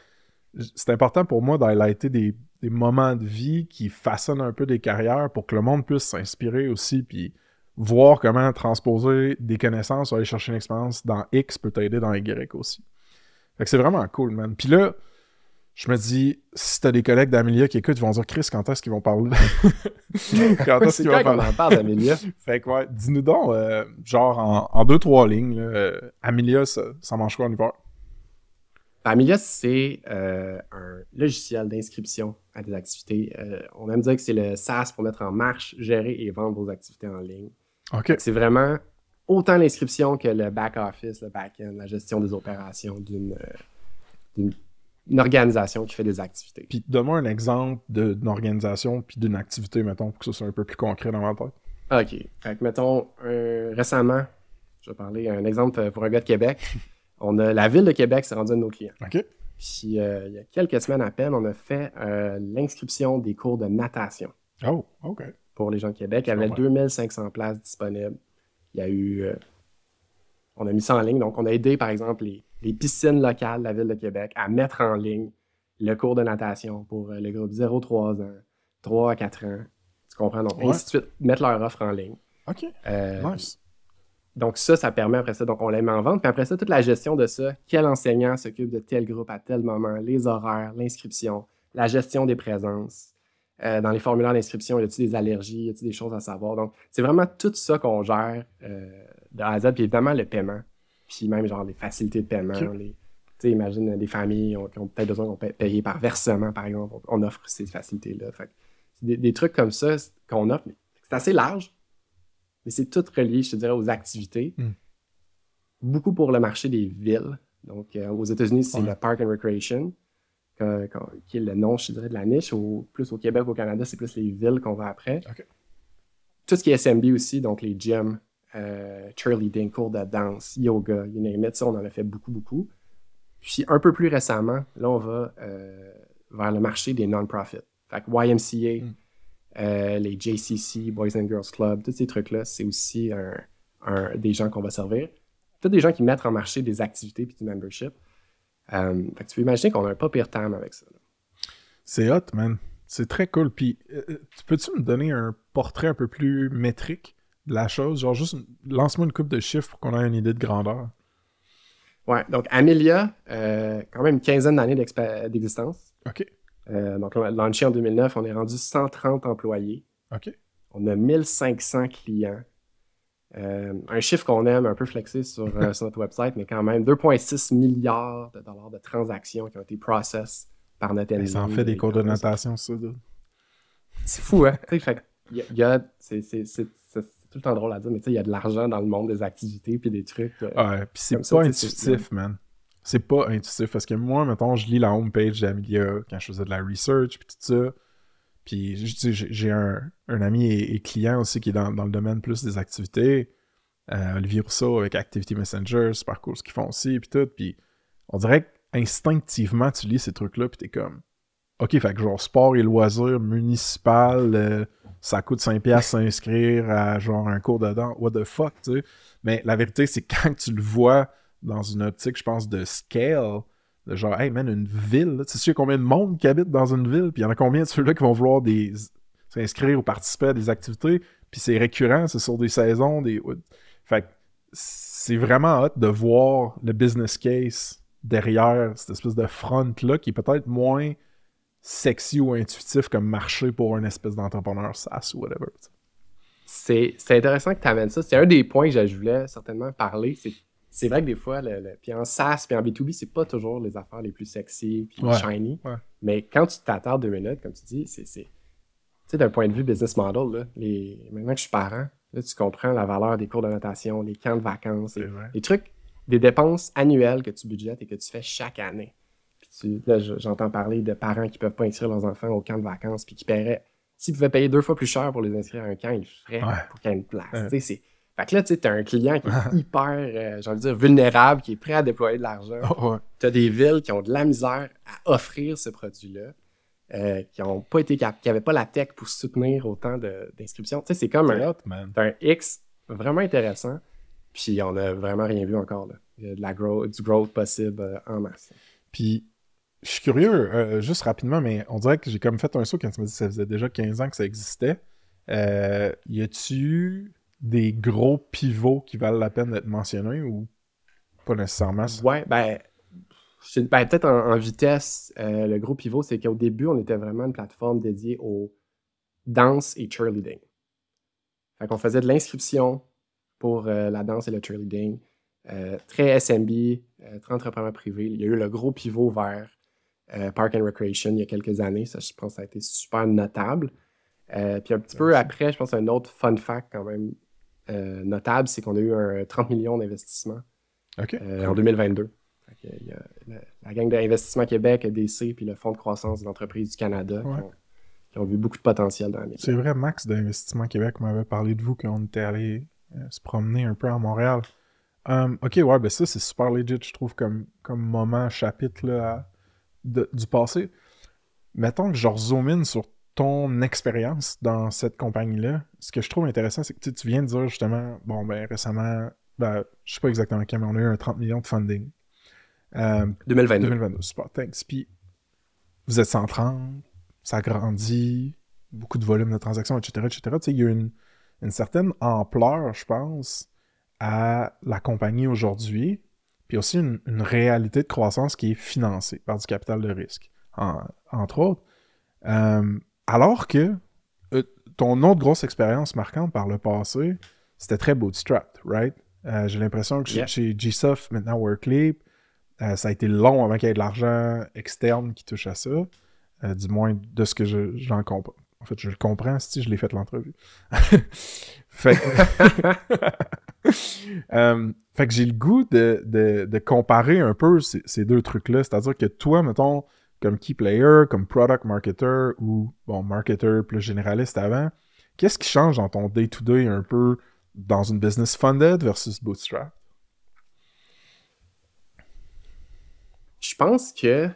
c'est important pour moi d'highlighter des, des moments de vie qui façonnent un peu des carrières pour que le monde puisse s'inspirer aussi puis voir comment transposer des connaissances ou aller chercher une expérience dans X peut t'aider dans Y aussi. Fait que c'est vraiment cool, man. Puis là, je me dis, si t'as des collègues d'Amelia qui écoutent, ils vont dire Chris, quand est-ce qu'ils vont parler? [laughs] Quand est-ce qu'ils vont parler en parle d'Amelia? [laughs] fait que ouais, dis-nous donc, euh, genre en, en deux, trois lignes, là, euh, Amelia, ça, ça mange quoi en hiver? Amelia, c'est euh, un logiciel d'inscription à des activités. On aime dire que c'est le SaaS pour mettre en marche, gérer et vendre vos activités en ligne. Ok. C'est vraiment autant l'inscription que le back-office, le back-end, la gestion des opérations d'une une organisation qui fait des activités. Puis donne-moi un exemple d'une organisation puis d'une activité, mettons, pour que ce soit un peu plus concret dans ma tête. OK. Fait que, mettons, euh, récemment, je vais parler un exemple pour un gars de Québec. [laughs] On a la ville de Québec, c'est rendu un de nos clients. OK? Puis euh, il y a quelques semaines à peine, on a fait euh, l'inscription des cours de natation Oh, OK. pour les gens de Québec. Il y avait comprends. 2500 places disponibles. Il y a eu. on a mis ça en ligne. Donc, on a aidé, par exemple, les, les piscines locales de la ville de Québec à mettre en ligne le cours de natation pour euh, le groupe 0-3 ans, 3 à 4 ans. Tu comprends? Donc, Ouais. ainsi de suite, mettre leur offre en ligne. OK. Euh, Nice. donc ça, ça permet après ça, donc on les met en vente. Puis après ça, toute la gestion de ça, quel enseignant s'occupe de tel groupe à tel moment, les horaires, l'inscription, la gestion des présences. Euh, dans les formulaires d'inscription, y a-t-il des allergies, y a-t-il des choses à savoir? Donc, c'est vraiment tout ça qu'on gère euh, de A à Z. Puis évidemment, le paiement. Puis même, genre, les facilités de paiement. Les, tu sais, imagine des familles qui ont peut-être besoin qu'on paye, payer par versement, par exemple. On, on offre ces facilités-là. Des, des trucs comme ça qu'on offre. C'est assez large, mais c'est tout relié, je te dirais, aux activités. Mm. Beaucoup pour le marché des villes. Donc, euh, aux États-Unis, c'est Ouais. le Park and Recreation, que- que- qui est le nom, je te dirais, de la niche. Au, plus au Québec, au Canada, c'est plus les villes qu'on va après. Tout ce qui est SMB aussi, donc les gyms, euh, cheerleading, cours de danse, yoga, you name it, ça, on en a fait beaucoup, beaucoup. Puis, un peu plus récemment, là, on va euh, vers le marché des non-profits. Fait que YMCA, Mm. euh, les JCC, Boys and Girls Club, tous ces trucs-là, c'est aussi un- un- des gens qu'on va servir. Tous des gens qui mettent en marché des activités puis du membership. Euh, fait que tu peux imaginer qu'on a un pas pire time avec ça. C'est hot, man. C'est très cool. Puis, euh, tu peux-tu me donner un portrait un peu plus métrique la chose? Genre, juste, lance-moi une coupe de chiffres pour qu'on ait une idée de grandeur. Ouais, donc Amelia, euh, quand même une quinzaine d'années d'existence. OK. Euh, donc, lancé en 2009, on est rendu 130 employés. OK. On a 1500 clients. Euh, un chiffre qu'on aime un peu flexé sur, [laughs] sur notre website, mais quand même 2,6 milliards de dollars de transactions qui ont été processées par notre Ben, engine. ça en fait des cours de natation, ça. C'est fou, hein? Tu sais, fait y a- y a- c'est tout le temps drôle à dire, mais tu sais, il y a de l'argent dans le monde des activités puis des trucs. euh, Ouais, puis c'est ça, pas intuitif, man. C'est pas intuitif parce que moi, mettons, je lis la homepage d'Amelia quand je faisais de la research puis tout ça. Puis j'ai j'ai un, un ami et, et client aussi qui est dans, dans le domaine plus des activités. Euh, Olivier Rousseau avec Activity Messenger, super cool ce qu'ils font aussi puis tout. Puis on dirait qu'instinctivement, tu lis ces trucs-là puis t'es comme OK, fait que genre sport et loisirs municipal, euh, ça coûte 5$ piastres s'inscrire à genre un cours dedans. What the fuck, tu sais? Mais la vérité, c'est quand tu le vois dans une optique, je pense, de scale, de genre, hey man, une ville, tu sais combien de monde qui habite dans une ville, puis il y en a combien de ceux-là qui vont vouloir s'inscrire ou participer à des activités, puis c'est récurrent, c'est sur des saisons, des. Fait que c'est vraiment hot de voir le business case derrière cette espèce de front-là qui est peut-être moins sexy ou intuitif comme marché pour un espèce d'entrepreneur SaaS ou whatever. C'est intéressant que tu amènes ça. C'est un des points que je voulais certainement parler. C'est vrai que des fois, le, le- puis en SaaS puis en B2B, c'est pas toujours les affaires les plus sexy puis Ouais, shiny. ouais. Mais quand tu t'attardes deux minutes, comme tu dis, c'est. c'est- Tu sais, d'un point de vue business model, là, les, maintenant que je suis parent, là, tu comprends la valeur des cours de notation, les camps de vacances, les trucs, des dépenses annuelles que tu budgètes et que tu fais chaque année. Tu- là, je- j'entends parler de parents qui peuvent pas inscrire leurs enfants au camp de vacances puis qui paieraient. S'ils pouvaient payer deux fois plus cher pour les inscrire à un camp, ils le feraient Ouais. pour qu'il y ait une place. Ouais. C'est- Fait que là, tu sais, t'as un client qui est [laughs] hyper, euh, j'ai envie de dire, vulnérable, qui est prêt à déployer de l'argent. Oh, ouais. Tu as des villes qui ont de la misère à offrir ce produit-là, euh, qui pas été cap- qui n'avaient pas la tech pour soutenir autant de- d'inscriptions. Tu sais, c'est comme un, t'as un X vraiment intéressant, puis on a vraiment rien vu encore. Là. Il y a de la growth, du growth possible euh, en masse. Puis, je suis curieux, euh, juste rapidement, mais on dirait que j'ai comme fait un saut quand tu m'as dit que ça faisait déjà 15 ans que ça existait. Euh, y a-tu des gros pivots qui valent la peine d'être mentionnés ou pas nécessairement? Ouais, ben, ben, peut-être en, vitesse, euh, le gros pivot, c'est qu'au début, on était vraiment une plateforme dédiée au danse et cheerleading. Fait qu'on faisait de l'inscription pour la danse et le cheerleading. Très SMB, très entrepreneur privé. Il y a eu le gros pivot vers euh, Park and Recreation il y a quelques années. Ça, je pense que ça a été super notable. Euh, puis un petit peu après, je pense un autre fun fact quand même euh, notable, c'est qu'on a eu un 30 millions d'investissements en 2022. Fait que il y a la, la gang d'Investissement Québec, DC, puis le Fonds de croissance de l'entreprise du Canada Ouais. qui, ont, qui ont vu beaucoup de potentiel dans les C'est vrai, Max d'Investissement Québec m'avait parlé de vous quand on était allé se promener un peu à Montréal. Um, ok, ouais, ben ça, c'est super legit, je trouve, comme, comme moment, chapitre là, à- de- du passé. Mettons que je zoom in sur ton expérience dans cette compagnie-là. Ce que je trouve intéressant, c'est que tu viens de dire justement, bon, ben récemment, ben, je sais pas exactement quand, mais on a eu un 30 millions de funding. Euh, 2022. 2022, super, thanks. Puis, vous êtes 130, ça grandit, beaucoup de volume de transactions, etc., etc. Tu sais, il y a une, une certaine ampleur, je pense, à la compagnie aujourd'hui, puis aussi une, une réalité de croissance qui est financée par du capital de risque, en- entre autres. Euh, alors que euh, ton autre grosse expérience marquante par le passé, c'était très bootstrap, right? Euh, J'ai l'impression que chez- Yeah. chez GSoft, maintenant Workleap, euh, ça a été long avant qu'il y ait de l'argent externe qui touche à ça. Du moins de ce que je- j'en comprends. En fait, je le comprends si je l'ai fait l'entrevue. [laughs] fait que, [laughs] [laughs] fait que j'ai le goût de, de- de comparer un peu ces, ces deux trucs-là. C'est-à-dire que toi, mettons, comme key player, comme product marketer ou, bon, marketer plus généraliste avant, qu'est-ce qui change dans ton day-to-day un peu dans une business funded versus bootstrap? Je pense que, tu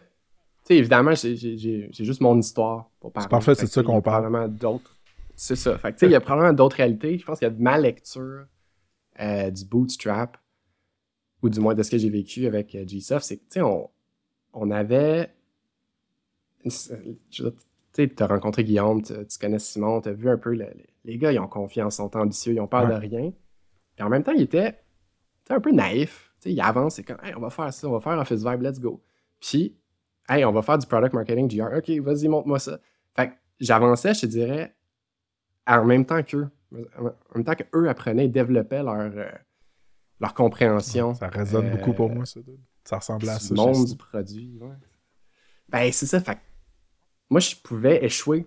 sais, évidemment, j'ai- juste mon histoire pour parler. parfait, c'est de que ça qu'on parle. Probablement d'autres. C'est ça. Fait que, tu sais, il y a probablement d'autres réalités. Je pense qu'il y a de ma lecture euh, du bootstrap, ou du moins de ce que j'ai vécu avec euh, GSoft, c'est que, tu sais, on, on avait. Tu sais, tu as rencontré Guillaume, tu, connais Simon, tu as vu un peu. le- le- les gars, ils ont confiance, ils sont ambitieux, ils ont peur Ouais. de rien. Puis en même temps, ils étaient, un peu naïfs. Ils avancent, c'est comme, hey, on va faire ça, on va faire Office Vibe, let's go. Puis, hey, on va faire du product marketing GR. OK, vas-y, montre-moi ça. Fait que j'avançais, je te dirais, en même temps qu'eux. En même temps qu'eux apprenaient et développaient leur, euh, leur compréhension. Ça résonne beaucoup pour moi, ça. Ça ressemble à ça. monde chez- du produit. ouais. Ben, c'est ça. Fait que moi, je pouvais échouer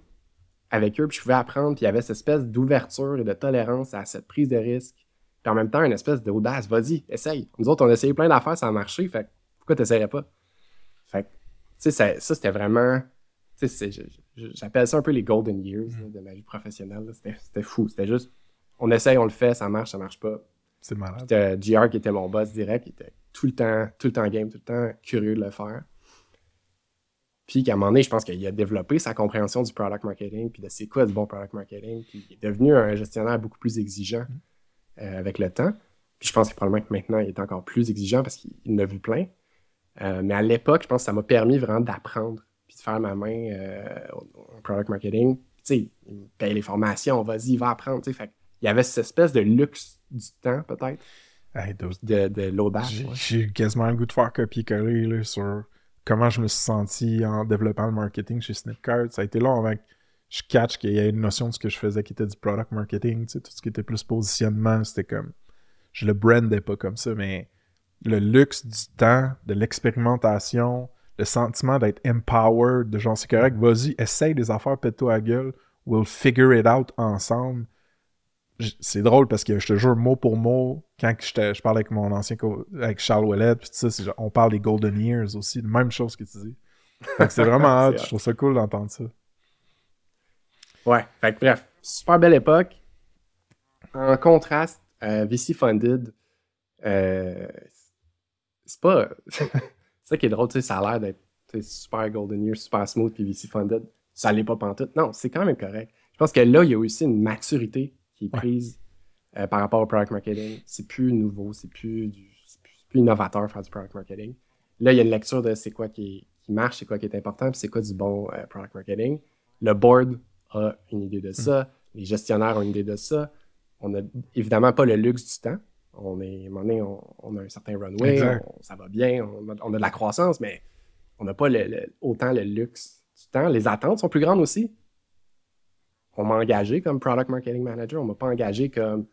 avec eux, puis je pouvais apprendre, puis il y avait cette espèce d'ouverture et de tolérance à cette prise de risque. Puis en même temps, une espèce d'audace. Vas-y, essaye. Nous autres, on a essayé plein d'affaires, ça a marché. Fait que pourquoi t'essayerais pas? Fait que, tu sais, ça, ça, c'était vraiment. Tu sais, j'appelle ça un peu les golden years là, de ma vie professionnelle. c'était fou. C'était juste, on essaye, on le fait, ça marche, ça marche pas. C'est malade. C'était GR qui était mon boss direct, qui était tout le temps, tout le temps game, tout le temps curieux de le faire. Puis qu'à un moment donné, je pense qu'il a développé sa compréhension du product marketing, puis de c'est quoi du bon product marketing, puis il est devenu un gestionnaire beaucoup plus exigeant euh, avec le temps. Puis je pense que probablement que maintenant, il est encore plus exigeant parce qu'il en a vu plein. Euh, mais à l'époque, je pense que ça m'a permis vraiment d'apprendre, puis de faire ma main euh, au, au product marketing. Tu sais, il me paye les formations, vas-y, va apprendre. tu sais. Fait il y avait cette espèce de luxe du temps, peut-être, Hey, de, de l'audace. J'ai ouais. quasiment le goût de faire copier-coller sur comment je me suis senti en développant le marketing chez Snipcart. Ça a été long avant que je catch qu'il y ait une notion de ce que je faisais qui était du product marketing. tu sais, Tout ce qui était plus positionnement, c'était comme. Je le brandais pas comme ça, mais le luxe du temps, de l'expérimentation, le sentiment d'être empowered, de genre c'est correct, vas-y, essaye des affaires, pète-toi à gueule, we'll figure it out ensemble c'est drôle parce que je te jure mot pour mot, quand j'étais- je parle avec mon ancien co- avec Charles Ouellet, puis tout ça, c'est genre- on parle des Golden Years aussi, la même chose que tu dis. C'est vraiment [laughs] hot, je trouve ça cool d'entendre ça. Ouais, fait que bref, super belle époque. En contraste, euh, VC Funded, euh, c'est pas. [laughs] c'est ça qui est drôle, tu sais, ça a l'air d'être super Golden Year, super smooth, puis VC Funded. Ça l'est pas pantoute. Non, c'est quand même correct. Je pense que là, il y a aussi une maturité qui est Ouais. prise euh, par rapport au product marketing. C'est plus nouveau, c'est plus, plus, plus innovateur faire du product marketing. Là, il y a une lecture de c'est quoi qui, est- qui marche, c'est quoi qui est important, puis c'est quoi du bon euh, product marketing. Le board a une idée de ça, les gestionnaires ont une idée de ça. On n'a évidemment pas le luxe du temps. On est, à un moment donné, on, on a un certain runway, on- ça va bien, on a, on a de la croissance, mais on n'a pas le- le- autant le luxe du temps. Les attentes sont plus grandes aussi. On m'a engagé comme product marketing manager, on m'a pas engagé comme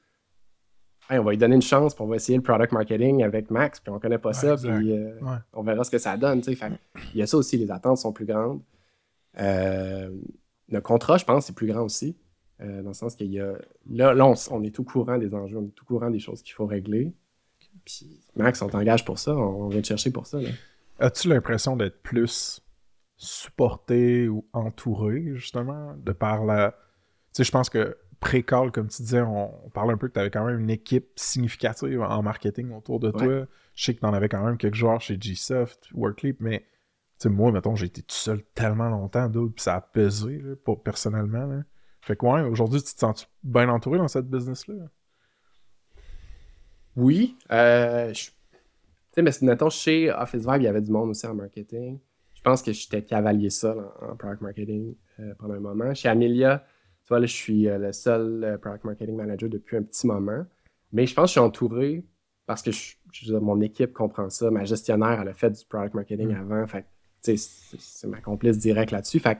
Hey, on va lui donner une chance, puis on va essayer le product marketing avec Max, puis on connaît pas Ouais, ça, exact. puis euh, Ouais. on verra ce que ça donne. Fait il y a ça aussi, les attentes sont plus grandes. Euh, le contrat, je pense, c'est plus grand aussi. euh, dans le sens qu'il y a. Là, là on, on est tout courant des enjeux, on est tout courant des choses qu'il faut régler. Puis, Max, on t'engage pour ça, on vient te chercher pour ça. Là. As-tu l'impression d'être plus supporté ou entouré, justement, de par la. Tu sais, je pense que pré-call, comme tu disais, on, on parle un peu que tu avais quand même une équipe significative en marketing autour de toi. Je sais que tu en avais quand même quelques joueurs chez Gsoft, Workleap, mais tu sais, moi, mettons, j'ai été tout seul tellement longtemps, d'autres, puis ça a pesé, là, pour, personnellement. Là. Fait que, ouais, aujourd'hui, tu te sens bien entouré dans cette business-là? Oui. Euh, je- Tu sais, mais mettons, chez Office Vibe, il y avait du monde aussi en marketing. Je pense que j'étais cavalier seul en, en product marketing euh, pendant un moment. Chez Amelia, tu vois, là, je suis euh, le seul euh, product marketing manager depuis un petit moment. Mais je pense que je suis entouré parce que je- je- mon équipe comprend ça. Ma gestionnaire, elle a fait du product marketing Mm. avant. Fait c'est ma complice directe là-dessus. Fait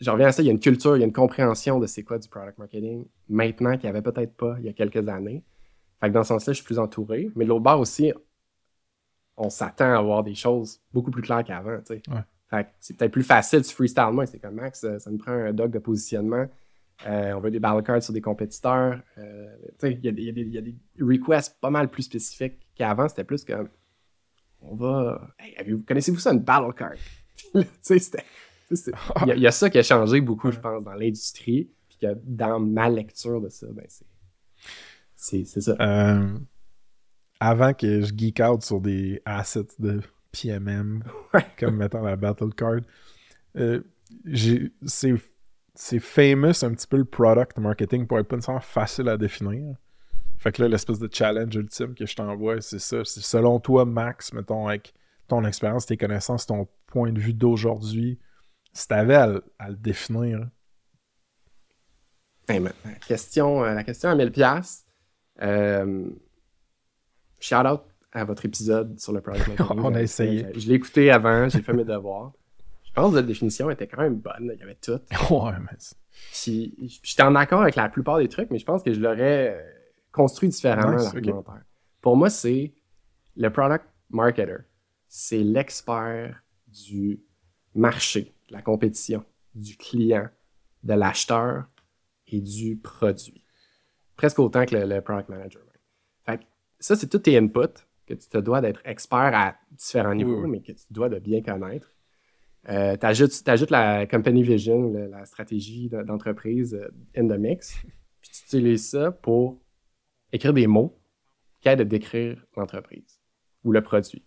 je, reviens à ça, il y a une culture, il y a une compréhension de c'est quoi du product marketing maintenant qu'il n'y avait peut-être pas il y a quelques années. Fait que dans ce sens-là, je suis plus entouré. Mais de l'autre bord aussi, on s'attend à avoir des choses beaucoup plus claires qu'avant. tu sais. Ouais. C'est peut-être plus facile, tu freestyle moins. C'est comme Max, euh, ça nous prend un doc de positionnement. Euh, on veut des battle cards sur des compétiteurs. Euh, il y, a des- requests pas mal plus spécifiques qu'avant. C'était plus comme on va. Hey, connaissez-vous ça, une battle card? [laughs] Il y, a- ça qui a changé beaucoup, je pense, dans l'industrie. Puis que dans ma lecture de ça, ben c'est. Ça. Avant que je geek out sur des assets de PMM, Ouais. comme mettons la Battle Card, euh, c'est famous un petit peu le product marketing pour être pas nécessairement facile à définir. Fait que là, l'espèce de challenge ultime que je t'envoie, c'est ça. C'est selon toi, Max, mettons, avec ton expérience, tes connaissances, ton point de vue d'aujourd'hui, si t'avais à, le- à le définir. Hey, la question, euh, la question à 1000 pièces. shout out à votre épisode sur le product [laughs] marketing. On a essayé. Je, je l'ai écouté avant, j'ai fait mes devoirs. Je pense que la définition était quand même bonne. là, Il y avait tout. [laughs] ouais, mais j'étais en accord avec la plupart des trucs, mais je pense que je l'aurais euh, construit différemment, Nice, l'argumentaire. Pour moi, c'est le product marketer. C'est l'expert du marché, de la compétition, du client, de l'acheteur et du produit. Presque autant que le, le product manager. même. Fait que ça, c'est tous tes inputs que tu te dois d'être expert à différents niveaux, mais que tu dois de bien connaître. Euh, tu ajoutes, la company vision, la stratégie de- d'entreprise euh, in the mix, puis tu utilises ça pour écrire des mots qui aident à décrire l'entreprise ou le produit.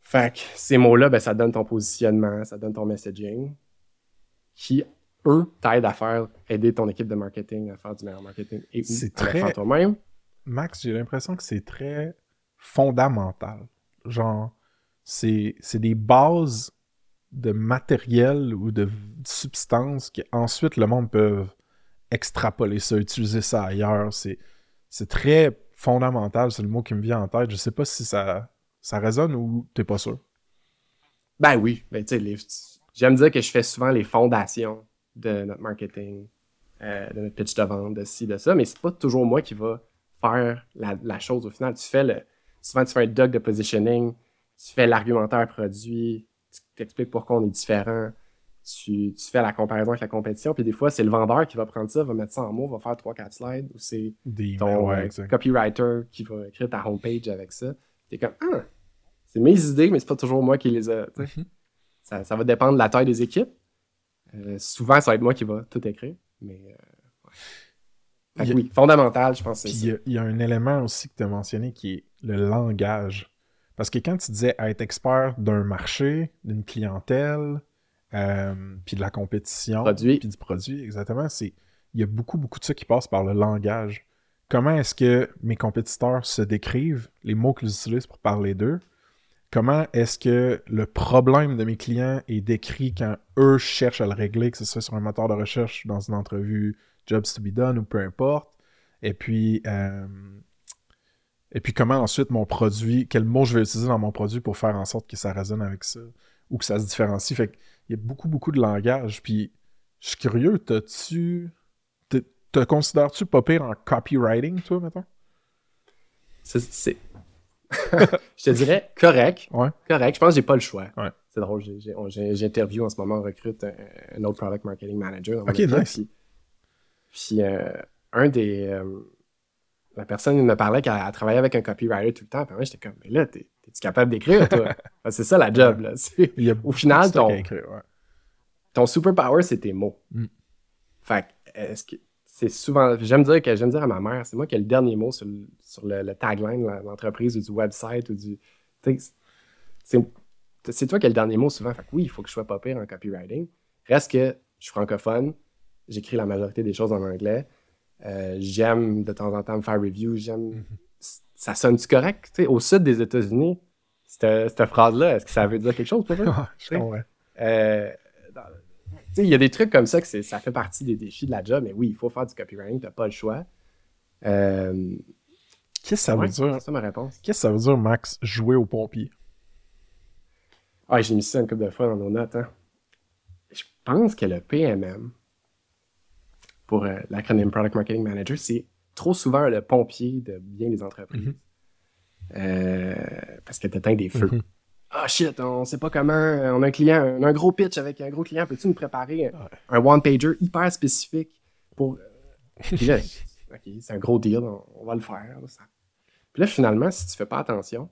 Fait que ces mots-là, ben, ça donne ton positionnement, ça donne ton messaging, qui, eux, t'aident à faire, aider ton équipe de marketing à faire du meilleur marketing et ou à très- faire toi-même. Max, j'ai l'impression que c'est très fondamental. Genre, c'est des bases de matériel ou de substances que ensuite le monde peut extrapoler ça, utiliser ça ailleurs. C'est très fondamental, c'est le mot qui me vient en tête. Je sais pas si ça, ça résonne ou t'es pas sûr. Ben oui, ben, tu sais, j'aime dire que je fais souvent les fondations de notre marketing, euh, de notre pitch de vente, de ci, de ça, mais c'est pas toujours moi qui va faire la, la chose au final. Tu fais le, souvent tu fais un doc de positioning, tu fais l'argumentaire produit, tu t'expliques pourquoi on est différent, tu, tu fais la comparaison avec la compétition, puis des fois c'est le vendeur qui va prendre ça, va mettre ça en mots, va faire 3-4 slides, ou c'est ton ouais, euh, copywriter qui va écrire ta homepage avec ça. T'es comme, ah, c'est mes idées, mais c'est pas toujours moi qui les ai. Mhm. ça, ça va dépendre de la taille des équipes. Euh, souvent, ça va être moi qui va tout écrire. Mais euh, ouais. Fait que Il y a- oui, fondamental, je pense il y a- il y, a un élément aussi que tu as mentionné qui est le langage. Parce que quand tu disais être expert d'un marché, d'une clientèle, euh, puis de la compétition, puis du produit, exactement, c'est il y a beaucoup, beaucoup de ça qui passe par le langage. Comment est-ce que mes compétiteurs se décrivent, les mots qu'ils utilisent pour parler d'eux? Comment est-ce que le problème de mes clients est décrit quand eux cherchent à le régler, que ce soit sur un moteur de recherche, dans une entrevue Jobs to be done ou peu importe? Et puis, euh, et puis comment ensuite mon produit, quel mot je vais utiliser dans mon produit pour faire en sorte que ça résonne avec ça ou que ça se différencie. Fait qu'il y a beaucoup, beaucoup de langage. Puis, je suis curieux, t'as-tu. te- considères-tu pas pire en copywriting, toi, mettons? C'est- [laughs] je te dirais correct. Ouais. Correct. Je pense que j'ai pas le choix. Ouais. C'est drôle. J'interview en ce moment, on recrute un, un autre product marketing manager. Ok, nice. Puis, puis, euh, un des. euh, la personne me parlait qu'elle elle travaillait avec un copywriter tout le temps. Puis moi, j'étais comme, mais là, t'es- t'es-tu capable d'écrire, toi? [laughs] C'est ça la job, là. C'est- Il y a Au final, ton- à écrire, ouais. ton superpower, c'est tes mots. Mm. Fait que, est-ce que c'est souvent. J'aime dire que j'aime dire à ma mère, c'est moi qui ai le dernier mot sur le, sur le, le tagline de l'entreprise ou du website ou du. tu sais, C'est c'est toi qui as le dernier mot souvent. Fait que oui, il faut que je sois pas pire en copywriting. Reste que je suis francophone, j'écris la majorité des choses en anglais. Euh, j'aime de temps en temps me faire review, j'aime. Mhm. Ça sonne-tu correct? Au sud des États-Unis, cette, phrase-là, est-ce que ça veut dire quelque chose pour [laughs] toi? Euh, il y a des trucs comme ça que ça fait partie des défis de la job, mais oui, il faut faire du copywriting, t'as pas le choix. Euh, Qu'est-ce que ça veut dire? C'est ça ma réponse. Qu'est-ce que ça veut dire, Max, jouer au pompier? Ah, j'ai mis ça une couple de fois dans nos notes. hein. Je pense que le PMM, pour euh, l'acronyme Product Marketing Manager, c'est trop souvent le pompier de bien des entreprises. Mhm. Euh, parce que t'éteins des feux. Mhm. Ah shit, on sait pas comment. euh, On a un client, on a un gros pitch avec un gros client. Peux-tu nous préparer un, Ouais. un one-pager hyper spécifique pour. euh, [laughs] Puis là, ok, c'est un gros deal, on, on va le faire. ça. Puis là, finalement, si tu fais pas attention,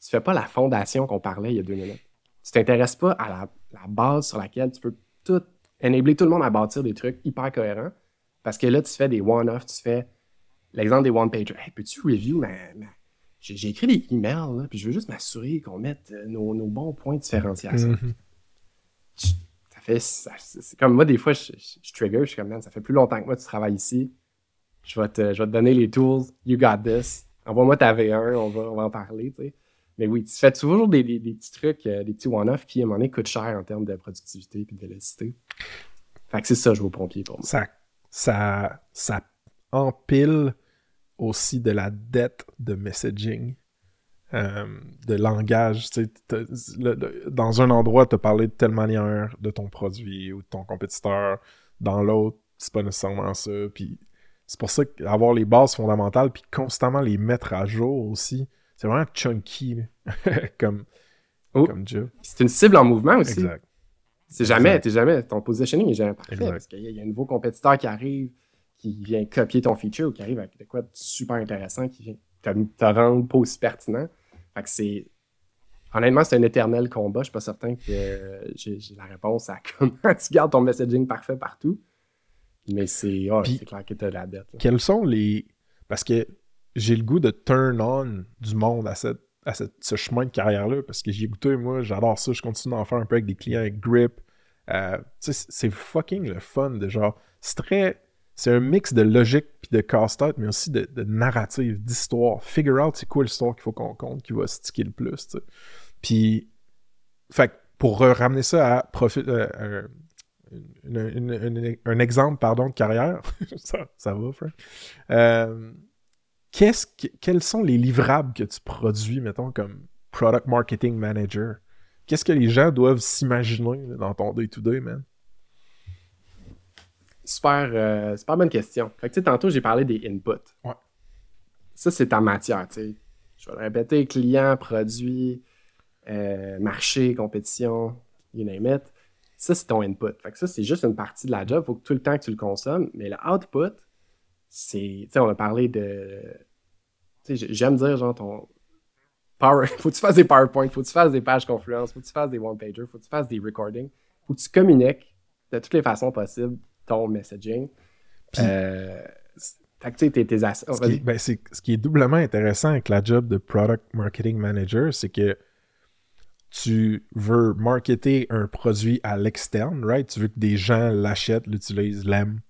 tu fais pas la fondation qu'on parlait il y a deux minutes. Tu t'intéresses pas à la, la base sur laquelle tu peux tout enabler tout le monde à bâtir des trucs hyper cohérents. Parce que là, tu fais des one-off, tu fais l'exemple des one-pager. Hey, peux-tu review ma. ma- J'ai écrit des emails, là, puis je veux juste m'assurer qu'on mette euh, nos, nos bons points de différenciation. Mhm. Ça fait. ça- c'est c'est comme moi, des fois, je, je- je trigger, je suis comme, man, ça fait plus longtemps que moi, tu travailles ici. Je vais te, je vais te donner les tools. You got this. Envoie-moi ta V1, on va, on va en parler, tu sais. Mais oui, tu fais toujours des, des- petits trucs, euh, des petits one-off qui, à un moment donné, coûtent cher en termes de productivité et de vélocité. Fait que c'est ça, jouer au pompier pour moi. Ça, ça, empile aussi de la dette de messaging, euh, de langage. Tu sais, dans un endroit, as parlé de telle manière de ton produit ou de ton compétiteur. Dans l'autre, c'est pas nécessairement ça. Puis c'est pour ça qu'avoir les bases fondamentales, puis constamment les mettre à jour aussi, c'est vraiment chunky [laughs] comme, Oh. comme job. C'est une cible en mouvement aussi. Exact. C'est jamais, t'es jamais, ton positioning est jamais parfait Exact. parce qu'il y, a- il y a un nouveau compétiteur qui arrive, qui vient copier ton feature ou qui arrive avec de quoi de super intéressant qui vient te, rendre pas aussi pertinent. Fait que c'est. Honnêtement, c'est un éternel combat. Je suis pas certain que euh, j'ai la réponse à comment [laughs] tu gardes ton messaging parfait partout. Mais c'est c'est clair que tu as la dette. là. quels sont les. Parce que j'ai le goût de turn on du monde à, cette, à ce chemin de carrière-là, parce que j'ai goûté, moi, j'adore ça, je continue d'en faire un peu avec des clients avec Grip. Euh, c'est- fucking le fun de genre. C'est très. C'est un mix de logique puis de casse-tête, mais aussi de, de narrative, d'histoire. Figure out c'est quoi l'histoire qu'il faut qu'on compte, qui va sticker le plus. Puis, fait pour ramener ça à profit, euh, un- exemple pardon, de carrière, [laughs] ça, ça va, Frank. Euh, qu'est-ce que- quels sont les livrables que tu produis, mettons, comme Product Marketing Manager? Qu'est-ce que les gens doivent s'imaginer dans ton day-to-day, man? Super, euh, super bonne question. Fait que, tu sais, tantôt, j'ai parlé des inputs. Ouais. Ça, c'est ta matière, tu sais. Je vais le répéter, client, produit, euh, marché, compétition, you name it. Ça, c'est ton input. Fait que ça, c'est juste une partie de la job. Faut que tout le temps que tu le consommes. Mais le output, c'est... Tu sais, on a parlé de... Tu sais, j'aime dire, genre, ton... Power... [laughs] faut que tu fasses des PowerPoint, faut que tu fasses des pages Confluence, faut que tu fasses des one-pagers, faut que tu fasses des recordings, faut que tu communiques de toutes les façons possibles ton messaging. Puis- Euh, tu sais, tes, oh, Ce qui, est, ben, ce qui est doublement intéressant avec la job de Product Marketing Manager, c'est que tu veux marketer un produit à l'externe, right? Tu veux que des gens l'achètent, l'utilisent, l'aiment.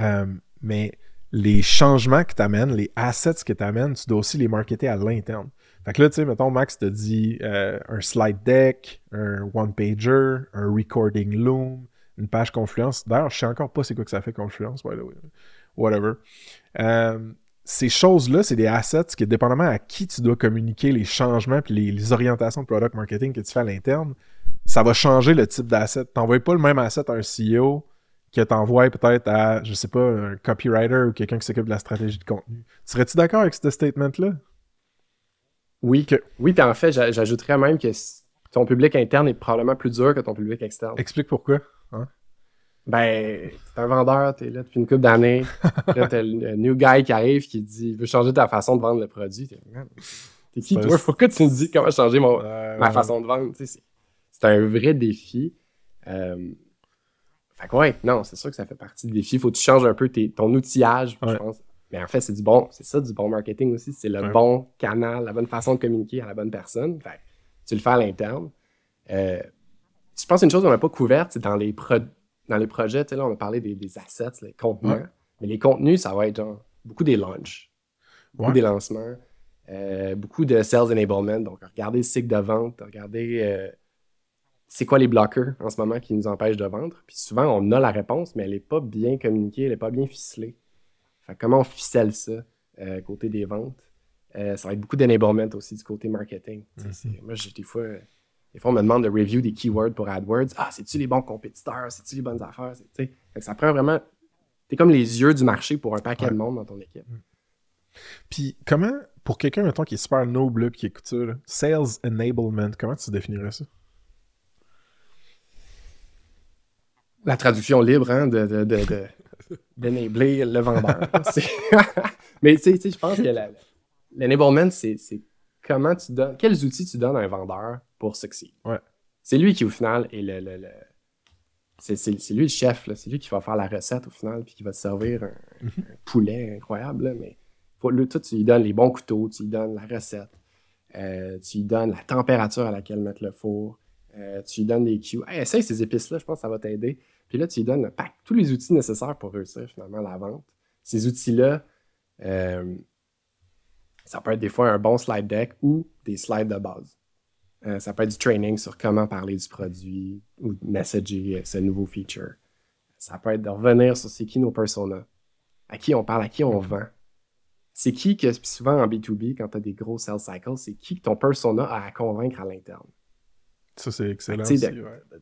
Euh, mais les changements que tu amènes, les assets que tu amènes, tu dois aussi les marketer à l'interne. Fait que là, tu sais, mettons, Max te dit euh, un slide deck, un one-pager, un recording loom, une page Confluence. D'ailleurs, je sais encore pas c'est quoi que ça fait Confluence, by the way. Whatever. Euh, ces choses-là, c'est des assets que, dépendamment à qui tu dois communiquer les changements puis les, les orientations de product marketing que tu fais à l'interne, ça va changer le type d'asset. Tu n'envoies pas le même asset à un CEO que tu envoies peut-être à, je sais pas, un copywriter ou quelqu'un qui s'occupe de la stratégie de contenu. Serais-tu d'accord avec ce statement-là? Oui, que- oui puis en fait, j'a- j'ajouterais même que ton public interne est probablement plus dur que ton public externe. Explique pourquoi. Ben, t'es un vendeur, t'es là depuis une couple d'années. [laughs] Là, t'as le new guy qui arrive qui dit il veut changer ta façon de vendre le produit. T'es qui, toi? Pourquoi tu me dis comment changer mon, Ouais, ma façon de vendre? C'est un vrai défi. Euh, fait que ouais, non, c'est sûr que ça fait partie du défi. Faut que tu changes un peu tes- ton outillage, je pense. Mais en fait, c'est du bon, c'est ça du bon marketing aussi. C'est le Ouais. bon canal, la bonne façon de communiquer à la bonne personne. Fait que tu le fais à l'interne. Euh, je pense qu'une chose qu'on n'a pas couverte, c'est dans les, pro- dans les projets, tu sais, là, on a parlé des, des assets, les contenus. Ouais. Mais les contenus, ça va être genre beaucoup des launchs, beaucoup des lancements, euh, beaucoup de sales enablement. Donc, regarder le cycle de vente, regarder euh, c'est quoi les bloqueurs en ce moment qui nous empêchent de vendre? Puis souvent, on a la réponse, mais elle n'est pas bien communiquée, elle n'est pas bien ficelée. Fait comment on ficelle ça euh, côté des ventes? Euh, ça va être beaucoup d'enablement aussi du côté marketing. Mhm. c'est- Moi, j'ai des fois, des fois, on me demande de review des keywords pour AdWords. Ah, c'est-tu les bons compétiteurs? C'est-tu les bonnes affaires? Fait que ça prend vraiment. T'es comme les yeux du marché pour un paquet Ouais. de monde dans ton équipe. Puis comment, pour quelqu'un, mettons, qui est super noble puis qui écoute ça, là, sales enablement, comment tu définirais ça? La traduction libre hein, de, de, de, de- d'enabler le vendeur. [laughs] [laughs] Mais tu sais, je pense que la- l'enablement, c'est, c'est comment tu donnes, quels outils tu donnes à un vendeur pour succéder? Ouais. C'est lui qui, au final, est le. le- le- c'est, c'est- c'est lui le chef, là. c'est lui qui va faire la recette au final, puis qui va te servir un, un poulet incroyable. là, mais faut, toi, tu lui donnes les bons couteaux, tu lui donnes la recette, euh, tu lui donnes la température à laquelle mettre le four, euh, tu lui donnes des cues. Hey, essaye ces épices-là, je pense que ça va t'aider. Puis là, tu lui donnes le pack, tous les outils nécessaires pour réussir finalement la vente. Ces outils-là, euh, ça peut être des fois un bon slide deck ou des slides de base. Euh, ça peut être du training sur comment parler du produit ou messager ce nouveau feature. Ça peut être de revenir sur c'est qui nos personas, à qui on parle, à qui on vend. C'est qui que, souvent en B2B, quand tu as des gros sales cycles, c'est qui que ton persona a à convaincre à l'interne Ça, c'est excellent. Aussi, ouais.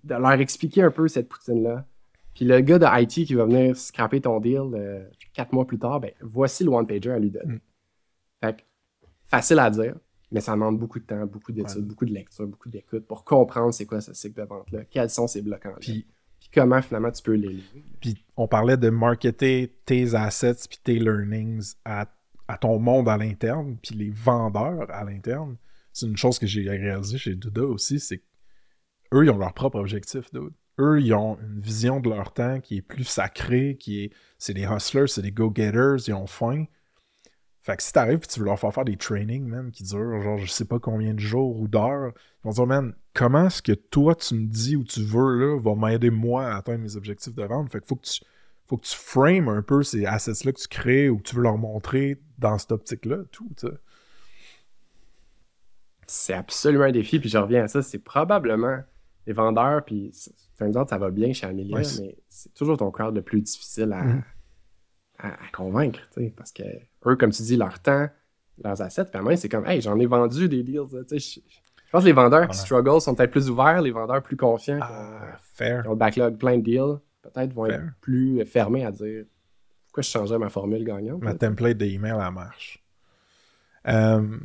de leur expliquer un peu cette poutine-là. Puis le gars de IT qui va venir scraper ton deal euh, quatre mois plus tard, ben voici le one-pager à lui donner. Mm. Fait que, facile à dire, mais ça demande beaucoup de temps, beaucoup d'études, Ouais. beaucoup de lecture, beaucoup d'écoute pour comprendre c'est quoi ce cycle de vente-là, quels sont ces blocs-là, puis, Puis, comment finalement tu peux les puis on parlait de marketer tes assets puis tes learnings à, à ton monde à l'interne, puis les vendeurs à l'interne. C'est une chose que j'ai réalisé chez Duda aussi, c'est qu'eux, ils ont leur propre objectif, dude. Eux, ils ont une vision de leur temps qui est plus sacrée, qui est... C'est des hustlers, c'est des go-getters, ils ont faim. Fait que si t'arrives et tu veux leur faire faire des trainings, man, qui durent genre je sais pas combien de jours ou d'heures, ils vont dire, man, comment est-ce que toi tu me dis ou tu veux là va m'aider moi à atteindre mes objectifs de vente? Fait que faut que tu, faut que tu frames un peu ces assets-là que tu crées ou que tu veux leur montrer dans cette optique-là, tout, tu sais. C'est absolument un défi, puis je reviens à ça, c'est probablement les vendeurs, puis turns out, ça va bien chez Ouais, c'est- mais c'est toujours ton crowd le plus difficile à, Mhm. à, à convaincre, tu sais, parce que eux, comme tu dis, leur temps, leurs assets, puis à moi, c'est comme, hey, j'en ai vendu des deals, tu sais, je, pense que les vendeurs qui struggle sont peut-être plus ouverts, les vendeurs plus confiants, Ah, fair. qui ont le backlog plein de deals, peut-être vont Fair. être plus fermés à dire, pourquoi je changerais ma formule gagnante? Ma template d'email, elle marche. Euh,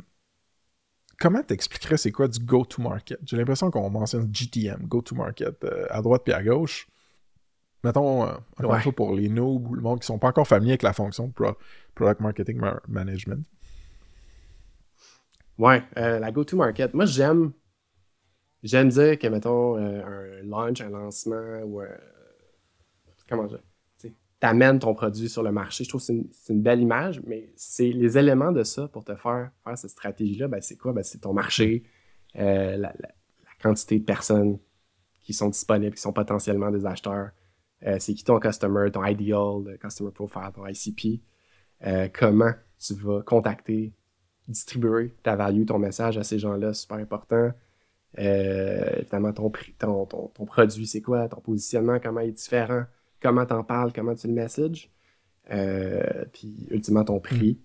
comment t'expliquerais c'est quoi du go-to-market? J'ai l'impression qu'on mentionne GTM, go-to-market, euh, à droite puis à gauche. Mettons, euh, encore Ouais. une fois, pour les noobs ou le monde qui sont pas encore familiers avec la fonction de pro- Product Marketing ma- Management. Ouais, euh, la go-to-market. Moi, j'aime j'aime dire que, mettons, euh, un launch, un lancement ou un. Comment dire? Amènes ton produit sur le marché. Je trouve que c'est une, belle image, mais c'est les éléments de ça pour te faire faire cette stratégie-là. Ben, c'est quoi? Ben, c'est ton marché, euh, la, quantité de personnes qui sont disponibles, qui sont potentiellement des acheteurs. Euh, c'est qui ton customer, ton ideal, le customer profile, ton ICP. Euh, comment tu vas contacter distribuer ta value, ton message à ces gens-là, super important. Évidemment, ton, ton, ton produit, c'est quoi? Ton positionnement, comment il est différent? Comment t'en parles? Comment tu le messages? Euh, puis, ultimement, ton prix.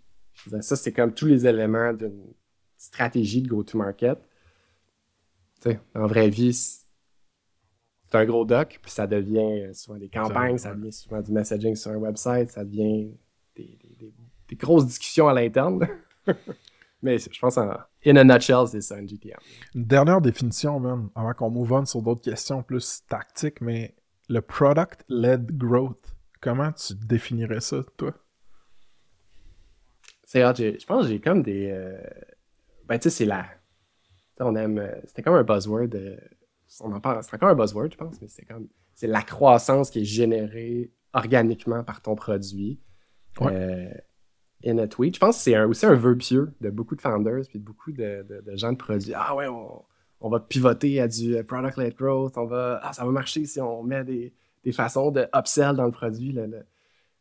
Dire, ça, c'est comme tous les éléments d'une stratégie de go-to-market. En vraie vie, c'est un gros doc, puis ça devient souvent des campagnes, ça devient souvent du messaging sur un website, ça devient des, des- des- des grosses discussions à l'interne. [laughs] Mais je pense, en, in a nutshell, c'est ça, un GTM. Une dernière définition, man, avant qu'on move on sur d'autres questions plus tactiques, mais le product-led growth, comment tu définirais ça, toi? C'est j'ai- je pense que j'ai comme des. euh, Ben, tu sais, c'est la. On aime. euh, C'était comme un buzzword. euh, On en parle. C'est encore un buzzword, je pense, mais c'est comme. C'est la croissance qui est générée organiquement par ton produit. Ouais. Euh, in a tweet. Je pense que c'est un- aussi un vœu pieux de beaucoup de founders puis de beaucoup de, de- de gens de produits. Ah ouais, on, on va pivoter à du euh, product-led growth. On va, ah, ça va marcher si on met des, des façons de upsell dans le produit. là, là.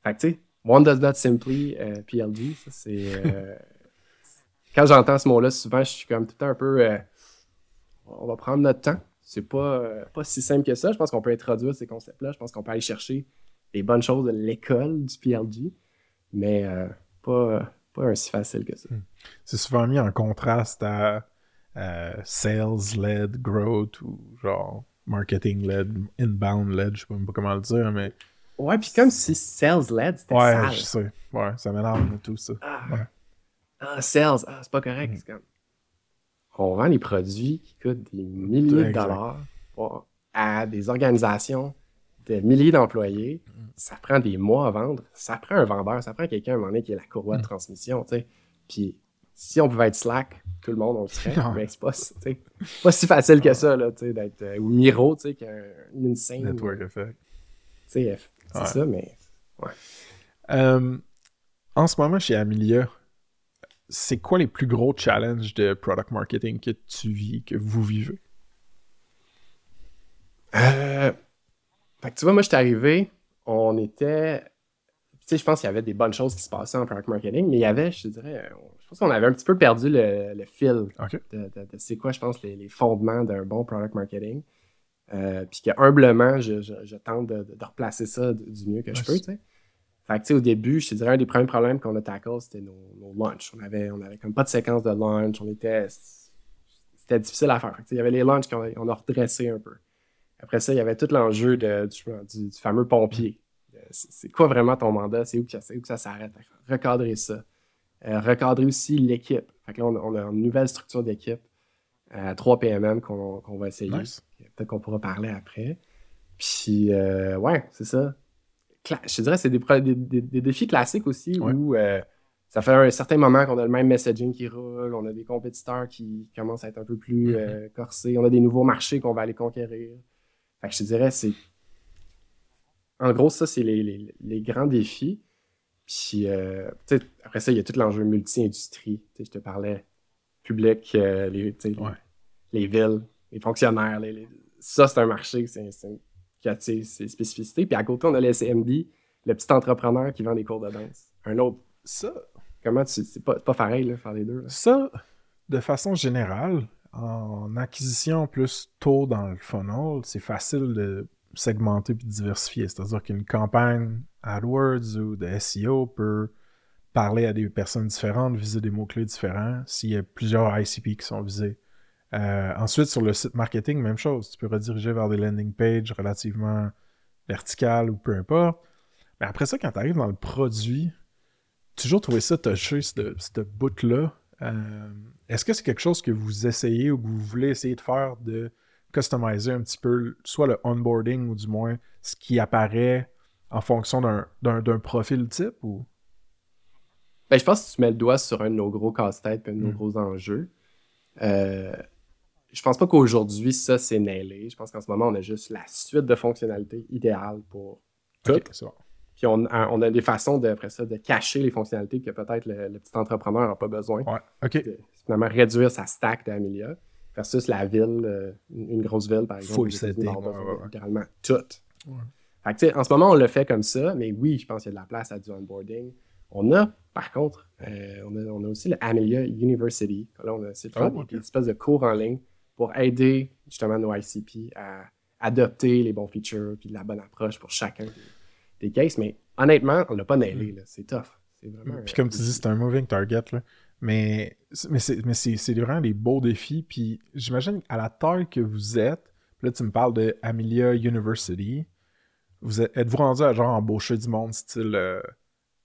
Fait que tu sais, one does not simply euh, PLG. Ça, c'est. euh, [laughs] quand j'entends ce mot-là, souvent, je suis comme tout le temps un peu. euh, on va prendre notre temps. C'est pas, pas si simple que ça. Je pense qu'on peut introduire ces concepts-là. Je pense qu'on peut aller chercher des bonnes choses de l'école du PLG, mais pas, pas un si facile que ça. C'est souvent mis en contraste à euh, sales-led growth ou genre marketing-led, inbound-led, je sais même pas comment le dire, mais Ouais, puis comme si sales-led, c'était ouais, sale. je sais. Ouais, ça m'énerve tout ça. Ah, Ouais. ah, sales, ah, c'est pas correct. Comme... On vend les produits qui coûtent des milliers de dollars à des organisations de milliers d'employés. Ça prend des mois à vendre. Ça prend un vendeur, ça prend quelqu'un à un moment donné qui est la courroie de transmission, tu sais. Puis si on pouvait être Slack, tout le monde, on le serait. Ouais. [laughs] mais c'est pas, si- pas facile que ça, là, d'être... euh, ou Miro, tu sais, qui a une insane... Network effect. C'est Ouais. ça, mais... Euh, en ce moment, chez Amelia, c'est quoi les plus gros challenges de product marketing que tu vis, que vous vivez? Euh, Fait que tu vois, moi, je suis arrivé, on était. Tu sais, je pense qu'il y avait des bonnes choses qui se passaient en product marketing, mais il y avait, je te dirais, pense qu'on avait un petit peu perdu le, le fil de, de- de c'est quoi, je pense, les, les fondements d'un bon product marketing. Euh, puis que humblement, je, je- je tente de, replacer ça du mieux que je peux, c'est- tu sais. Fait que, au début, je te dirais, un des premiers problèmes qu'on a tackle, c'était nos, nos launchs. On avait, on avait comme pas de séquence de launch, on était... C'était difficile à faire. Fait que, il y avait les launchs qu'on a, on a redressé un peu. Après ça, il y avait tout l'enjeu du, du- du fameux pompier. Euh, C'est quoi vraiment ton mandat? C'est où, que ça- c'est où que ça s'arrête? Recadrer ça. Euh, recadrer aussi l'équipe. Fait que là, on a, on a une nouvelle structure d'équipe à 3 PMM qu'on qu'on va essayer. Nice. Peut-être qu'on pourra parler après. Puis, euh, ouais, c'est ça. Cla- je te dirais, c'est des, des- des- des défis classiques aussi Ouais. où euh, ça fait un certain moment qu'on a le même messaging qui roule, on a des compétiteurs qui commencent à être un peu plus Mhm. euh, corsés, on a des nouveaux marchés qu'on va aller conquérir. Fait que je te dirais, c'est. En gros, ça, c'est les, les- les grands défis. Puis, euh, après ça, il y a tout l'enjeu multi-industrie. Je te parlais public, euh, les, Ouais. villes, les fonctionnaires. les- les- Ça, c'est un marché c'est, c'est- qui a ses spécificités. Puis à côté, on a le SMB, le petit entrepreneur qui vend des cours de danse. Un autre. Ça, Comment tu. C'est pas, pas pareil, là, faire les deux. là? ça, de façon générale, en acquisition plus tôt dans le funnel, c'est facile de segmenter puis diversifier. C'est-à-dire qu'une campagne AdWords ou de SEO peut parler à des personnes différentes, viser des mots-clés différents, s'il y a plusieurs ICP qui sont visés. Euh, ensuite, sur le site marketing, même chose. Tu peux rediriger vers des landing pages relativement verticales ou peu importe. Mais après ça, quand tu arrives dans le produit, toujours trouvé ça touché, ce ce bout-là. Euh, Est-ce que c'est quelque chose que vous essayez ou que vous voulez essayer de faire de customiser un petit peu soit le onboarding ou du moins ce qui apparaît en fonction d'un- profil type ou? Ben, je pense que tu mets le doigt sur un de nos gros casse-têtes et un de nos Mm. gros enjeux. Euh, je pense pas qu'aujourd'hui, ça, c'est nailé. Je pense qu'en ce moment, on a juste la suite de fonctionnalités idéale pour tout. Ok, c'est bon. Puis on, a- on a des façons, de, après ça, de cacher les fonctionnalités que peut-être le, le petit entrepreneur n'a pas besoin. Ouais, ok. De finalement réduire sa stack d'Amelia versus la ville, euh, une grosse ville, par exemple. Full setting, ouais, ouais. Littéralement tout. Fait que, en ce moment, on le fait comme ça, mais oui, je pense qu'il y a de la place à du onboarding. On a, par contre, euh, on, a, on a aussi le Amelia University. Là, on a essayé de faire Oh, des- espèces de cours en ligne pour aider justement nos ICP à adopter les bons features puis la bonne approche pour chacun des, des cases. Mais honnêtement, on l'a pas nailé. là. C'est tough. C'est vraiment. Mm. Puis comme tu dis, c'est un moving target, là. Mais, mais c'est mais c'est- c'est vraiment des beaux défis. Puis j'imagine à la taille que vous êtes, là tu me parles de Amelia University, vous êtes, êtes-vous rendu à genre embaucher du monde style euh,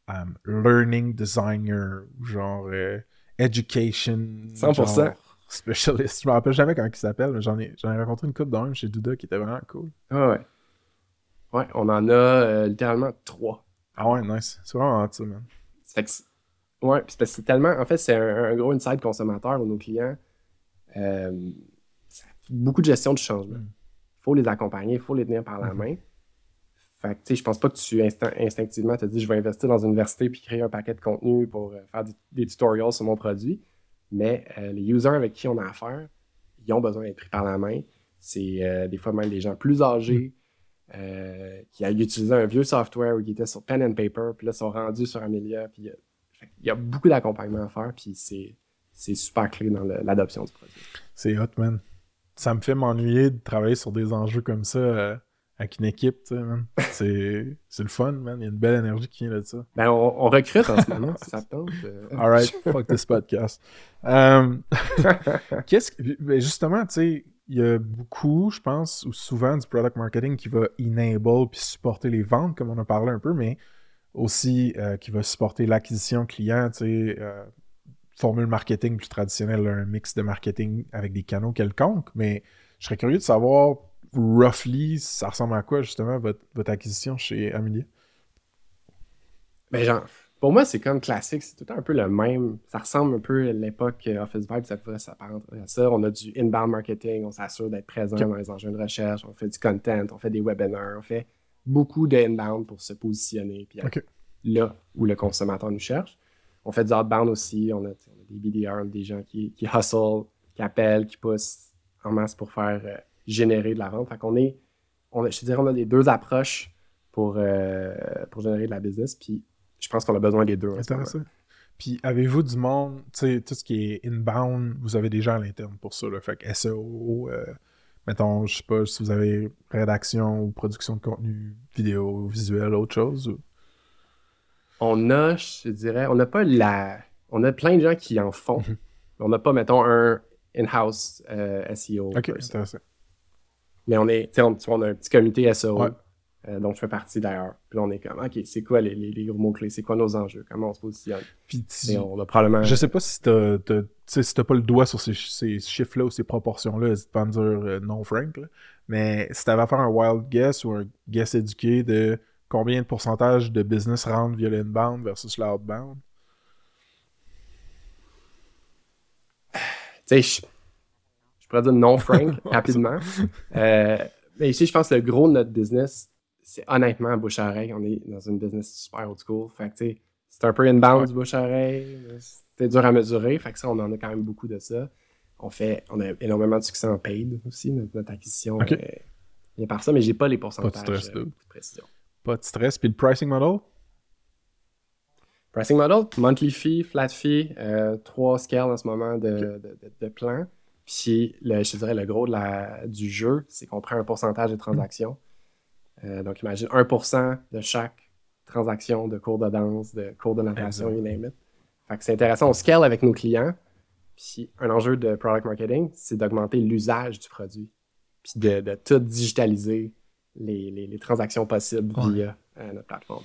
um, learning designer ou genre euh, education 100%. genre specialist? Je me rappelle jamais comment il s'appelle, mais j'en ai, j'en ai rencontré une couple d'un chez Douda qui était vraiment cool. Ouais, ouais. Ouais, on en a euh, littéralement trois. Ah ouais, nice. C'est vraiment ça, man. Que c'est- ouais, c'est parce que c'est tellement. En fait, c'est un, un gros inside consommateur pour nos clients. Euh, beaucoup de gestion du changement. Mm. Il faut les accompagner, il faut les tenir par la Mhm. main. Fait que, je pense pas que tu instin- instinctivement te dis je vais investir dans une université puis créer un paquet de contenu pour euh, faire des, des tutorials sur mon produit. Mais euh, les users avec qui on a affaire, ils ont besoin d'être pris par la main. C'est euh, des fois même des gens plus âgés euh, qui avaient utilisé un vieux software ou qui étaient sur pen and paper, puis là, sont rendus sur Amelia. Puis qu'il y a beaucoup d'accompagnement à faire, puis c'est c'est super clé dans l'adoption du produit. C'est hot, man. Ça me fait m'ennuyer de travailler sur des enjeux comme ça avec une équipe, tu sais, man. C'est c'est le fun, man. Il y a une belle énergie qui vient de ça. Ben, on, on recrute en ce moment, si [laughs] ça tente. euh. Alright, [laughs] fuck this podcast. Euh, [laughs] Qu'est-ce que. ben, justement, tu sais, il y a beaucoup, je pense, ou souvent du product marketing qui va enable puis supporter les ventes, comme on a parlé un peu, mais aussi euh, qui va supporter l'acquisition client, tu sais, euh, formule marketing plus traditionnelle, un mix de marketing avec des canaux quelconques. Mais je serais curieux de savoir, roughly, ça ressemble à quoi, justement, votre, votre acquisition chez Amelia? Ben, genre, pour moi, c'est comme classique. C'est tout un peu le même. Ça ressemble un peu à l'époque euh, Office Vibe, ça pourrait s'apparenter à ça. On a du inbound marketing, on s'assure d'être présent dans les enjeux de recherche, on fait du content, on fait des webinars, on fait beaucoup de inbound pour se positionner, puis là où le consommateur nous cherche. On fait du outbound aussi, a, on a des BDR, des gens qui, qui hustle, qui appellent, qui poussent en masse pour faire euh, générer de la vente. Fait qu'on est, on je te dirais, on a les deux approches pour, euh, pour générer de la business, puis je pense qu'on a besoin des deux. Intéressant. Puis avez-vous du monde, tu sais, tout ce qui est inbound, vous avez des gens à l'interne pour ça, là. Fait que SEO, euh, mettons, je sais pas si vous avez rédaction ou production de contenu vidéo, visuel, autre chose. ou- On a, je dirais, on n'a pas la. On a plein de gens qui en font. Mhm. On n'a pas, mettons, un in-house euh, SEO. Ok, intéressant. Mais on est, on, on a un petit comité SEO Ouais. euh, dont je fais partie d'ailleurs. Puis là, on est comme, OK, c'est quoi les, les- les gros mots-clés? C'est quoi nos enjeux? Comment on se positionne? Puis tu- on a probablement. je sais pas si t'as, t'as- si t'as pas le doigt sur ces, ces chiffres-là ou ces proportions-là, n'hésite pas à me dire euh, non, Frank. là. Mais si t'avais à faire un wild guess ou un guess éduqué de combien de pourcentage de business rentre via l'inbound versus l'outbound, Tu sais, pourrais dire non, Frank, [laughs] rapidement. Euh, mais ici, je pense que le gros de notre business, c'est honnêtement bouche à oreille. On est dans une business super old school. Fait que, tu sais, c'est un peu inbound Ouais. bouche à oreille. C'est dur à mesurer. Fait que ça, on en a quand même beaucoup de ça. On fait, on a énormément de succès en paid aussi. Notre, notre acquisition Ok. est bien par ça, mais j'ai pas les pourcentages stress, euh, de précision. pas de stress. Puis le pricing model, Pricing model, monthly fee, flat fee, euh, trois scales en ce moment de, de, de- de plans. Puis, le, je te dirais, le gros de la, du jeu, c'est qu'on prend un pourcentage des transactions. Euh, donc, imagine 1% de chaque transaction de cours de danse, de cours de natation, you name it. Fait que c'est intéressant. On scale avec nos clients. Puis, un enjeu de product marketing, c'est d'augmenter l'usage du produit. Puis, de, de tout digitaliser les, les- les transactions possibles Ouais. via euh, notre plateforme.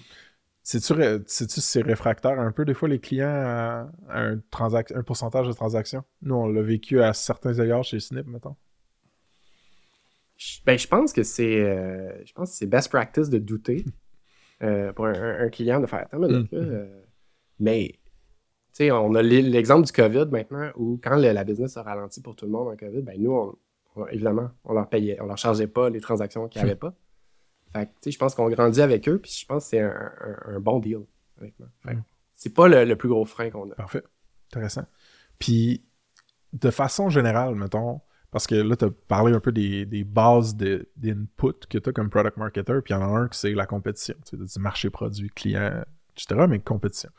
Sais-tu ré- c'est réfractaire un peu des fois les clients à, à un, transac- un pourcentage de transactions? Nous, on l'a vécu à certains égards chez Snip, mettons. Je- Ben, je pense que c'est euh, je pense que c'est best practice de douter [laughs] euh, pour un, un- un client de faire attends minute, Mm. là, euh, mais tu sais on a l'e- l'exemple du COVID maintenant où quand le- la business a ralenti pour tout le monde en COVID ben nous on, on- évidemment on leur payait on leur chargeait pas les transactions qu'ils n'avaient [laughs] pas fait que tu sais je pense qu'on grandit avec eux puis je pense que c'est un, un- un bon deal honnêtement Mm. c'est pas le, le plus gros frein qu'on a Parfait. Intéressant. Puis, de façon générale, mettons, parce que là, tu as parlé un peu des, des bases de- d'input que tu as comme product marketer, puis il y en a un que c'est la compétition, tu sais, du marché produit, client, etc., mais compétition.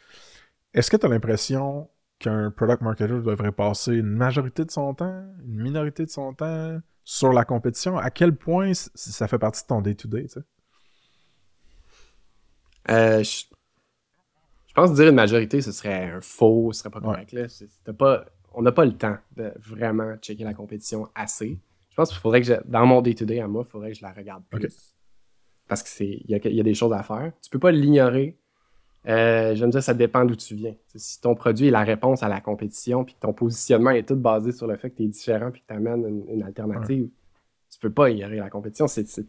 Est-ce que tu as l'impression qu'un product marketer devrait passer une majorité de son temps, une minorité de son temps sur la compétition? À quel point ça fait partie de ton day-to-day, tu sais? Euh, je, je pense que dire une majorité, ce serait un faux, ce serait pas correct. là. Pas, on n'a pas le temps de vraiment checker la compétition assez. Je pense qu'il faudrait que, je- dans mon day-to-day à moi, il faudrait que je la regarde plus. Parce que c'est il y a, y a des choses à faire. Tu peux pas l'ignorer. Euh, J'aime dire, ça dépend d'où tu viens. T'sais, si ton produit est la réponse à la compétition, puis que ton positionnement est tout basé sur le fait que tu es différent, puis que tu amènes une, une alternative, tu peux pas ignorer la compétition. C'est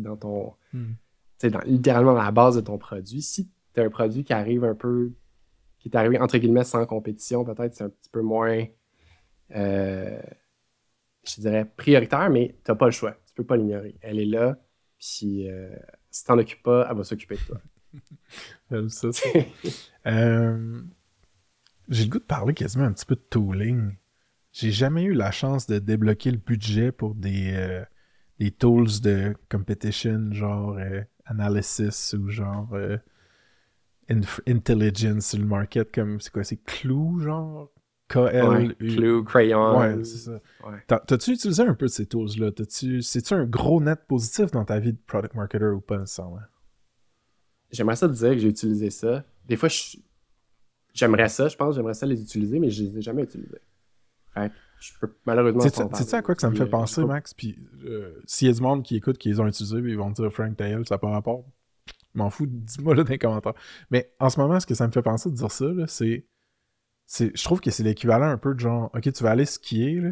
dans, ton dans- littéralement dans la base de ton produit. Si tu as un produit qui arrive un peu, qui est arrivé entre guillemets sans compétition, peut-être c'est un petit peu moins, euh, je dirais, prioritaire, mais tu n'as pas le choix. Tu peux pas l'ignorer. Elle est là, puis euh, si tu t'en occupes pas, elle va s'occuper de toi. J'aime ça. Euh, J'ai le goût de parler quasiment un petit peu de tooling. J'ai jamais eu la chance de débloquer le budget pour des, euh, des tools de competition, genre euh, analysis ou genre intelligence sur le market, comme c'est quoi, c'est Clue, genre? Ouais, KL. Clue, Crayon. Ouais, c'est ça. Ouais. T'as-tu utilisé un peu de ces tools-là? T'as-tu- C'est-tu un gros net positif dans ta vie de product marketer ou pas nécessairement? J'aimerais ça te dire que j'ai utilisé ça. Des fois, j'aimerais ça, je pense, j'aimerais ça les utiliser, mais je les ai jamais utilisés. Fait je peux malheureusement Tu sais- tu sais parler. à quoi que ça me fait penser, Max? Puis euh, s'il y a du monde qui écoute, qui les ont utilisés, puis ils vont me dire Frank Tail, ça n'a pas rapport. Je m'en fous, dis-moi là dans les commentaires. Mais en ce moment, ce que ça me fait penser de dire ça, c'est. c'est- Je trouve que c'est l'équivalent un peu de genre, ok, tu vas aller skier, là.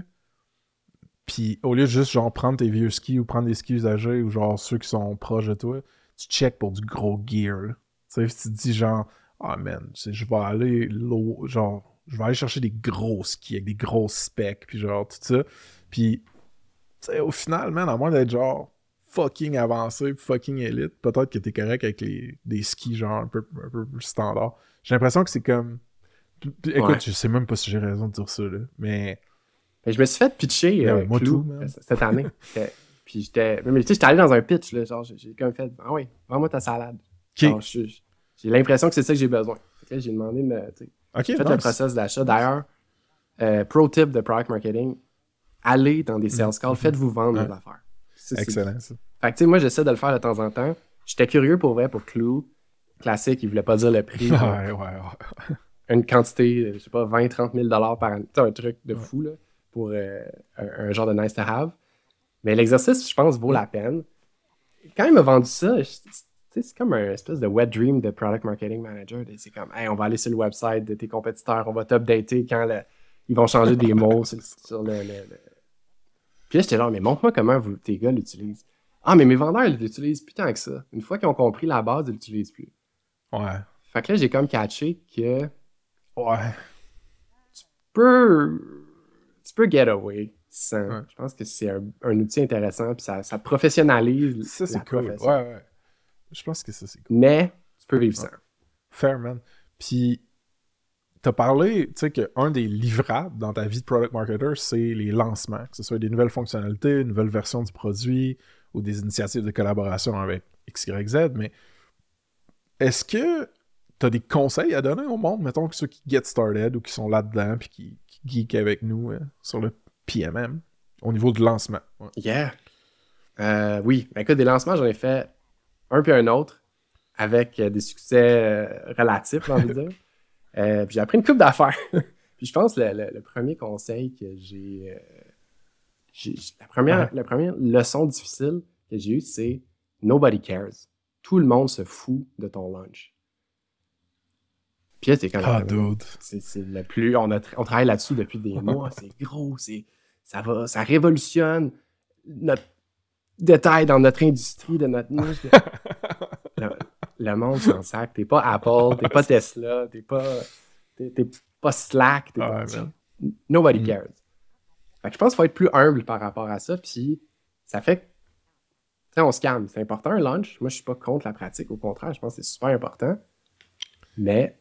Puis au lieu de juste genre prendre tes vieux skis ou prendre des skis usagés ou genre ceux qui sont proches de toi, tu check pour du gros gear. là. Tu sais, tu te dis genre, ah man, tu sais, je vais aller low, genre, je vais aller chercher des gros skis avec des grosses specs, puis genre tout ça. Puis, tu sais, au final, man, à moins d'être genre fucking avancé, fucking élite, peut-être que t'es correct avec les, des skis genre un peu, un peu plus standard. J'ai l'impression que c'est comme. Écoute, Ouais. je sais même pas si j'ai raison de dire ça, là, mais. Que je me suis fait pitcher Ouais, euh, moi Clou, tout, man. cette année. [laughs] Puis j'étais. Mais tu sais, j'étais allé dans un pitch, là. Genre, j'ai- comme fait. Ah oui, vends-moi ta salade. Genre, J'ai l'impression que c'est ça que j'ai besoin. J'ai demandé de me. tu sais, ok, J'ai fait nice. le process d'achat. D'ailleurs, euh, pro tip de product marketing, allez dans des sales calls, faites-vous vendre Ouais. des affaires. Excellent, ça. Fait que tu sais, moi, j'essaie de le faire de temps en temps. J'étais curieux pour vrai pour Clou. Classique, il voulait pas dire le prix. [laughs] Ouais, ouais, ouais. une quantité, euh, je sais pas, 20, 30 000 par année. C'est un truc de fou, là, pour euh, un, un genre de nice to have. Mais l'exercice, je pense, vaut la peine. Quand il m'a vendu ça, tu c'est comme un espèce de wet dream de product marketing manager. C'est comme, hey, on va aller sur le website de tes compétiteurs, on va t'updater quand le- ils vont changer des [laughs] mots sur, sur le, le- le- Puis là, j'étais là, mais montre-moi comment vous, tes gars l'utilisent. Ah, mais mes vendeurs, ils l'utilisent plus tant que ça. Une fois qu'ils ont compris la base, ils l'utilisent plus. Ouais. Fait que là, j'ai comme catché que Ouais. peux, tu peux get away Ouais. Je pense que c'est un, un outil intéressant, puis ça, ça professionnalise Ça, c'est cool. profession. Ouais, ouais. Je pense que ça, c'est cool. Mais tu peux vivre sans. Fair, man. Puis, t'as parlé, tu sais, qu'un des livrables dans ta vie de product marketer, c'est les lancements, que ce soit des nouvelles fonctionnalités, une nouvelle version du produit ou des initiatives de collaboration avec XYZ. Mais est-ce que t'as des conseils à donner au monde, mettons que ceux qui get started ou qui sont là-dedans puis qui, qui geek avec nous euh, sur le PMM au niveau de lancement? Ouais. Yeah. Euh, oui. Ben, écoute, des lancements, j'en ai fait un puis un autre avec euh, des succès euh, relatifs, j'ai envie de dire. [laughs] Euh, puis j'ai appris une coupe d'affaires. [laughs] puis je pense que le, le- le premier conseil que j'ai. euh, la, première, Ouais. la première leçon difficile que j'ai eue, c'est Nobody cares. Tout le monde se fout de ton lunch. Puis là, t'es comme. Ah, dude. C'est c'est le plus. On, a on travaille là-dessus depuis des [laughs] mois. C'est gros. c'est Ça va. Ça révolutionne notre détail dans notre industrie, de notre niche. [laughs] le, le monde s'en sac. T'es pas Apple, t'es pas [laughs] Tesla, t'es pas. T'es t'es pas Slack, t'es Ah, pas. ouais. Nobody Mm. cares. Fait que je pense qu'il faut être plus humble par rapport à ça. Puis ça fait que. On se calme. C'est important un lunch. Moi, je suis pas contre la pratique. Au contraire, je pense que c'est super important. Mais.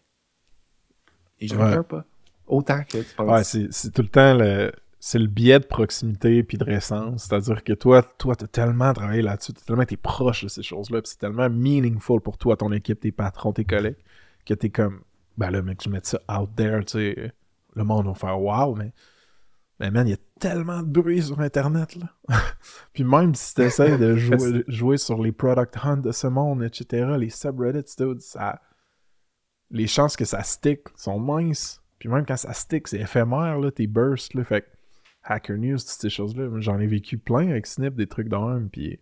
Et je Ouais. ne pas. Autant que tu penses. Ouais, c'est c'est tout le temps le. C'est le biais de proximité puis de récence. C'est-à-dire que toi, toi, t'as tellement travaillé là-dessus, t'as tellement été proche de ces choses-là, puis c'est tellement meaningful pour toi, ton équipe, tes patrons, tes collègues, que t'es comme, ben là, mec, je mets ça out there, tu sais, le monde va faire wow, mais, mais man, il y a tellement de bruit sur Internet, là. [laughs] puis même si t'essaies de [laughs] jouer, jouer sur les product hunt de ce monde, etc., les subreddits, dude, ça, les chances que ça stick sont minces. Puis même quand ça stick, c'est éphémère, là, tes bursts, là. Fait que Hacker News, toutes ces choses-là, j'en ai vécu plein avec Snip, des trucs de même, puis...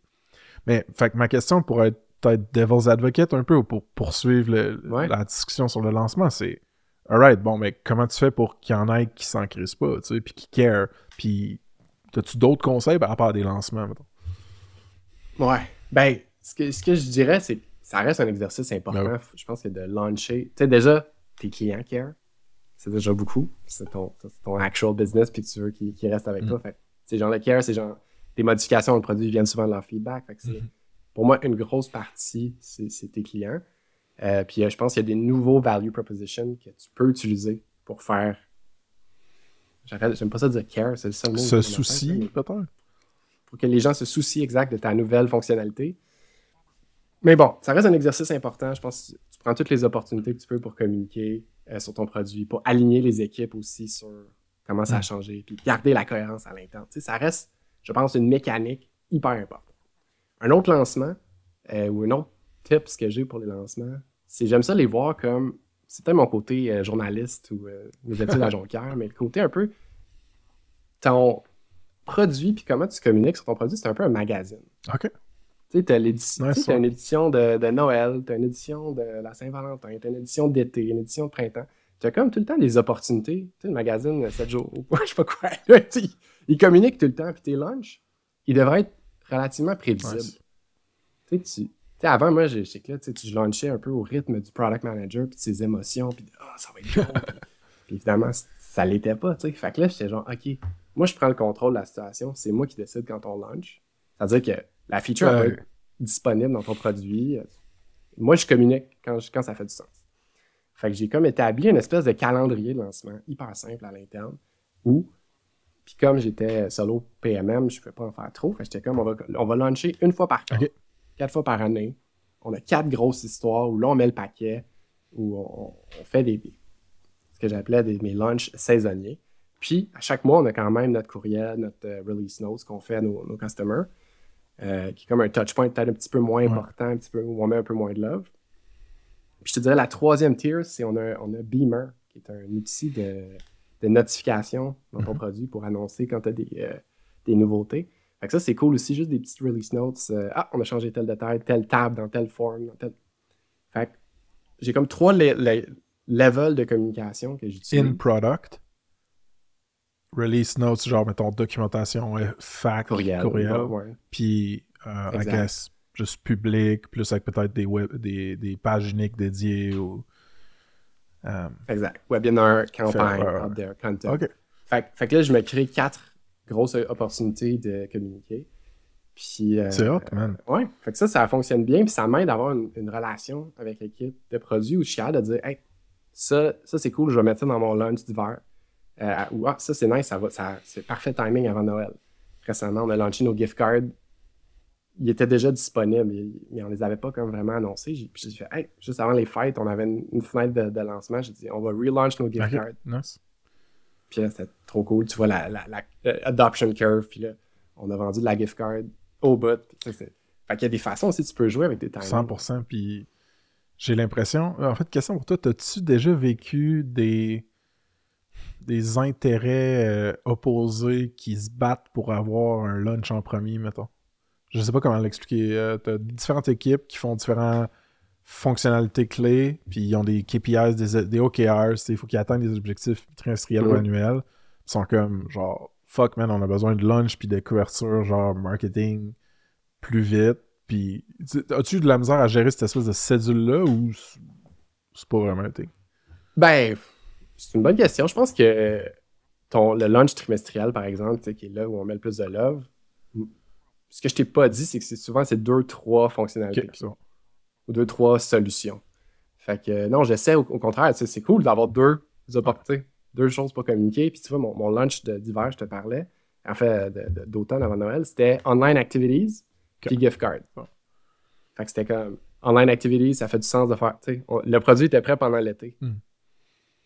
Mais, fait que ma question pourrait être peut-être Devil's Advocate un peu, ou pour poursuivre le- Ouais. la discussion sur le lancement, c'est... Alright, bon, mais comment tu fais pour qu'il y en ait qui s'en crissent pas, tu sais, puis qui care, puis... T'as-tu d'autres conseils par rapport à des lancements, mettons? Ouais. Ben, ce que, ce que je dirais, c'est que ça reste un exercice important. Ben Je pense que de launcher. Tu sais, déjà, tes clients care. C'est déjà beaucoup. C'est ton, c'est ton actual business, puis que tu veux qu'ils restent avec Mm. toi. Fait que ces gens-là care, c'est genre. Tes modifications dans le produit viennent souvent de leur feedback. Fait que c'est, Mhm. pour moi, une grosse partie, c'est, c'est tes clients. Euh, puis euh, je pense qu'il y a des nouveaux value propositions que tu peux utiliser pour faire. J'aime pas ça dire care, c'est le seul mot. Ce que j'ai dans la souci, tête, mais peut-être. pour que les gens se soucient exact de ta nouvelle fonctionnalité. Mais bon, ça reste un exercice important. Je pense que tu prends toutes les opportunités que tu peux pour communiquer euh, sur ton produit, pour aligner les équipes aussi sur comment ça a changé, puis garder la cohérence à sais, ça reste, je pense, une mécanique hyper importante. Un autre lancement, euh, ou un autre tips que j'ai pour les lancements, c'est j'aime ça les voir comme, c'est peut-être mon côté euh, journaliste ou euh, mes études à Jonquière, mais le côté un peu, ton produit, puis comment tu communiques sur ton produit, c'est un peu un magazine. OK. Tu sais, t'as l'édition, Ouais, sais, une édition de, de Noël, t'as une édition de la Saint-Valentin, t'as une édition d'été, une édition de printemps. T'as comme tout le temps des opportunités. Tu sais, le magazine 7 jours, [laughs] je sais pas quoi. [laughs] là, sais, il communique tout le temps, puis tes lunchs, ils devraient être relativement prévisibles. Tu sais, tu- sais, avant, moi, j'ai- j'étais là, tu sais, je launchais un peu au rythme du product manager, puis de ses émotions, puis ah, ça va être bon. puis, [laughs] évidemment, ça l'était pas, tu sais. Fait que là, j'étais genre, OK, moi, je prends le contrôle de la situation, c'est moi qui décide quand on launch. C'est-à-dire que la feature Ouais. être disponible dans ton produit. Moi, je communique quand, je- quand ça fait du sens. Fait que j'ai comme établi une espèce de calendrier de lancement hyper simple à l'interne où, puis comme j'étais solo PMM, je ne pouvais pas en faire trop. Fait que j'étais comme, on va, on va launcher une fois par an, quatre fois par année. On a quatre grosses histoires où là, on met le paquet, où on, on fait des, ce que j'appelais des, mes lunchs saisonniers. Puis, à chaque mois, on a quand même notre courriel, notre euh, release notes qu'on fait à nos, nos customers, euh, qui est comme un touchpoint peut-être un petit peu moins Ouais. important, un petit peu, où on met un peu moins de love. Puis je te dirais, la troisième tier, c'est on a, on a Beamer, qui est un outil de, de notification dans ton Mhm. produit pour annoncer quand tu as des, euh, des nouveautés. Fait que ça, c'est cool aussi, juste des petites release notes. euh, ah, on a changé tel détail, telle table dans telle forme. Dans telle... Fait j'ai comme trois le- le- levels de communication que j'utilise. In product. Release notes, genre, mettons, documentation, euh, fac, courriel. Puis, euh, I guess, juste public, plus avec peut-être des, web, des, des pages uniques dédiées ou. euh, Exact. Webinar, campagne, out there, content. OK. Fait, que- fait que là, je me crée quatre grosses opportunités de communiquer. Puis. euh, C'est hot, man. Ouais. Fait que ça, ça fonctionne bien. Puis ça m'aide d'avoir une, une relation avec l'équipe de produits où je suis capable de dire, hey, ça, ça c'est cool, je vais mettre ça dans mon lunch d'hiver. Euh, ou ah, ça c'est nice, ça va, ça, c'est parfait timing avant Noël. Récemment, on a lancé nos gift cards. Ils étaient déjà disponibles, mais on les avait pas comme vraiment annoncés. J'ai, puis j'ai fait, hey, juste avant les fêtes, on avait une, une fenêtre de, de lancement. J'ai dit, on va relaunch nos gift cards. Nice. Puis là, c'était trop cool. Tu vois la, la, la- adoption curve. Puis là, on a vendu de la gift card au bout. Fait qu'il y a des façons aussi, tu peux jouer avec tes timings. 100%. Puis, j'ai l'impression. En fait, question pour toi, as-tu déjà vécu des des intérêts euh, opposés qui se battent pour avoir un lunch en premier, mettons? Je sais pas comment l'expliquer. Euh, t'as différentes équipes qui font différentes fonctionnalités clés, puis ils ont des KPIs, des, des OKRs, tu il faut qu'ils atteignent des objectifs trimestriels ou annuels. Ils sont comme, genre, fuck man, on a besoin de lunch puis de couverture, genre, marketing plus vite. Puis, tu- as-tu de la misère à gérer cette espèce de cédule-là ou c'est- pas vraiment été? Ben, c'est une bonne question. Je pense que ton, le lunch trimestriel, par exemple, qui est là où on met le plus de love, ce que je t'ai pas dit, c'est que c'est souvent c'est deux, trois fonctionnalités. Ou deux, trois solutions. Fait que non, j'essaie au, au contraire, c'est cool d'avoir deux opportunités, deux choses pour communiquer. Puis tu vois, mon, mon lunch d'hiver, je te parlais, en fait, d'automne avant Noël, c'était online activities puis gift card. Bon. Fait que c'était comme online activities, ça fait du sens de faire. on- le produit était prêt pendant l'été.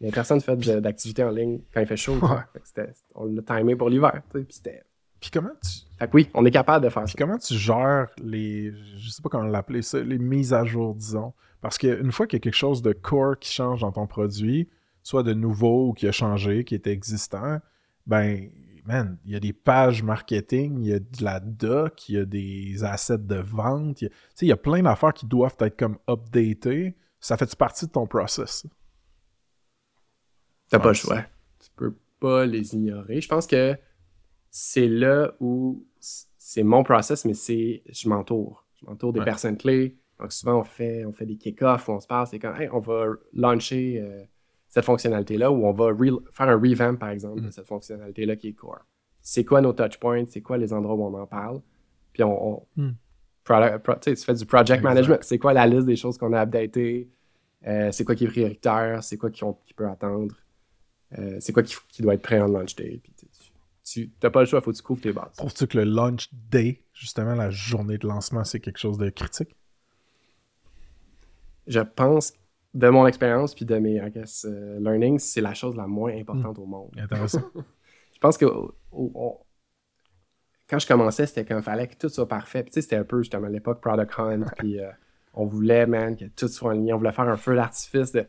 Hmm. Mais personne fait d'activité en ligne quand il fait chaud. Ouais. Fait on l'a timé pour l'hiver. Puis c'était. Puis comment tu, Fait que oui, on est capable de faire Puis ça. comment tu gères les, je sais pas comment l'appeler ça, les mises à jour, disons? Parce qu'une fois qu'il y a quelque chose de core qui change dans ton produit, soit de nouveau ou qui a changé, qui était existant, ben, man, il y a des pages marketing, il y a de la doc, il y a des assets de vente, il y a- tu sais, il y a plein d'affaires qui doivent être comme updatées. Ça fait partie de ton process? T'as pas le choix. Tu peux pas les ignorer. Je pense que c'est là où c'est mon process, mais c'est je m'entoure. Je m'entoure des Ouais. personnes clés. Donc souvent, on fait, on fait des kick-offs où on se parle. C'est comme, hey, on va lancer euh, cette fonctionnalité-là ou on va re- faire un revamp, par exemple, de Mm. cette fonctionnalité-là qui est core. C'est quoi nos touchpoints? C'est quoi les endroits où on en parle? Puis on... on- Mm. product- pro- tu fais du project Exact. management. C'est quoi la liste des choses qu'on a updatées? Euh, c'est quoi qui est prioritaire? C'est quoi qui, on- qui peut attendre? Euh, c'est quoi qui, qui doit être prêt en launch day? Puis, tu n'as pas le choix, il faut que tu couvres tes bases. Trouves-tu que le launch day, justement la journée de lancement, c'est quelque chose de critique? Je pense, de mon expérience puis de mes, I guess, euh, learnings, c'est la chose la moins importante au monde. Intéressant. [laughs] Je pense que quand je commençais, c'était qu'il fallait que tout soit parfait. Puis, tu sais, c'était un peu justement à l'époque Product Hunt. Puis euh, on voulait, man, que tout soit en ligne. On voulait faire un feu d'artifice de,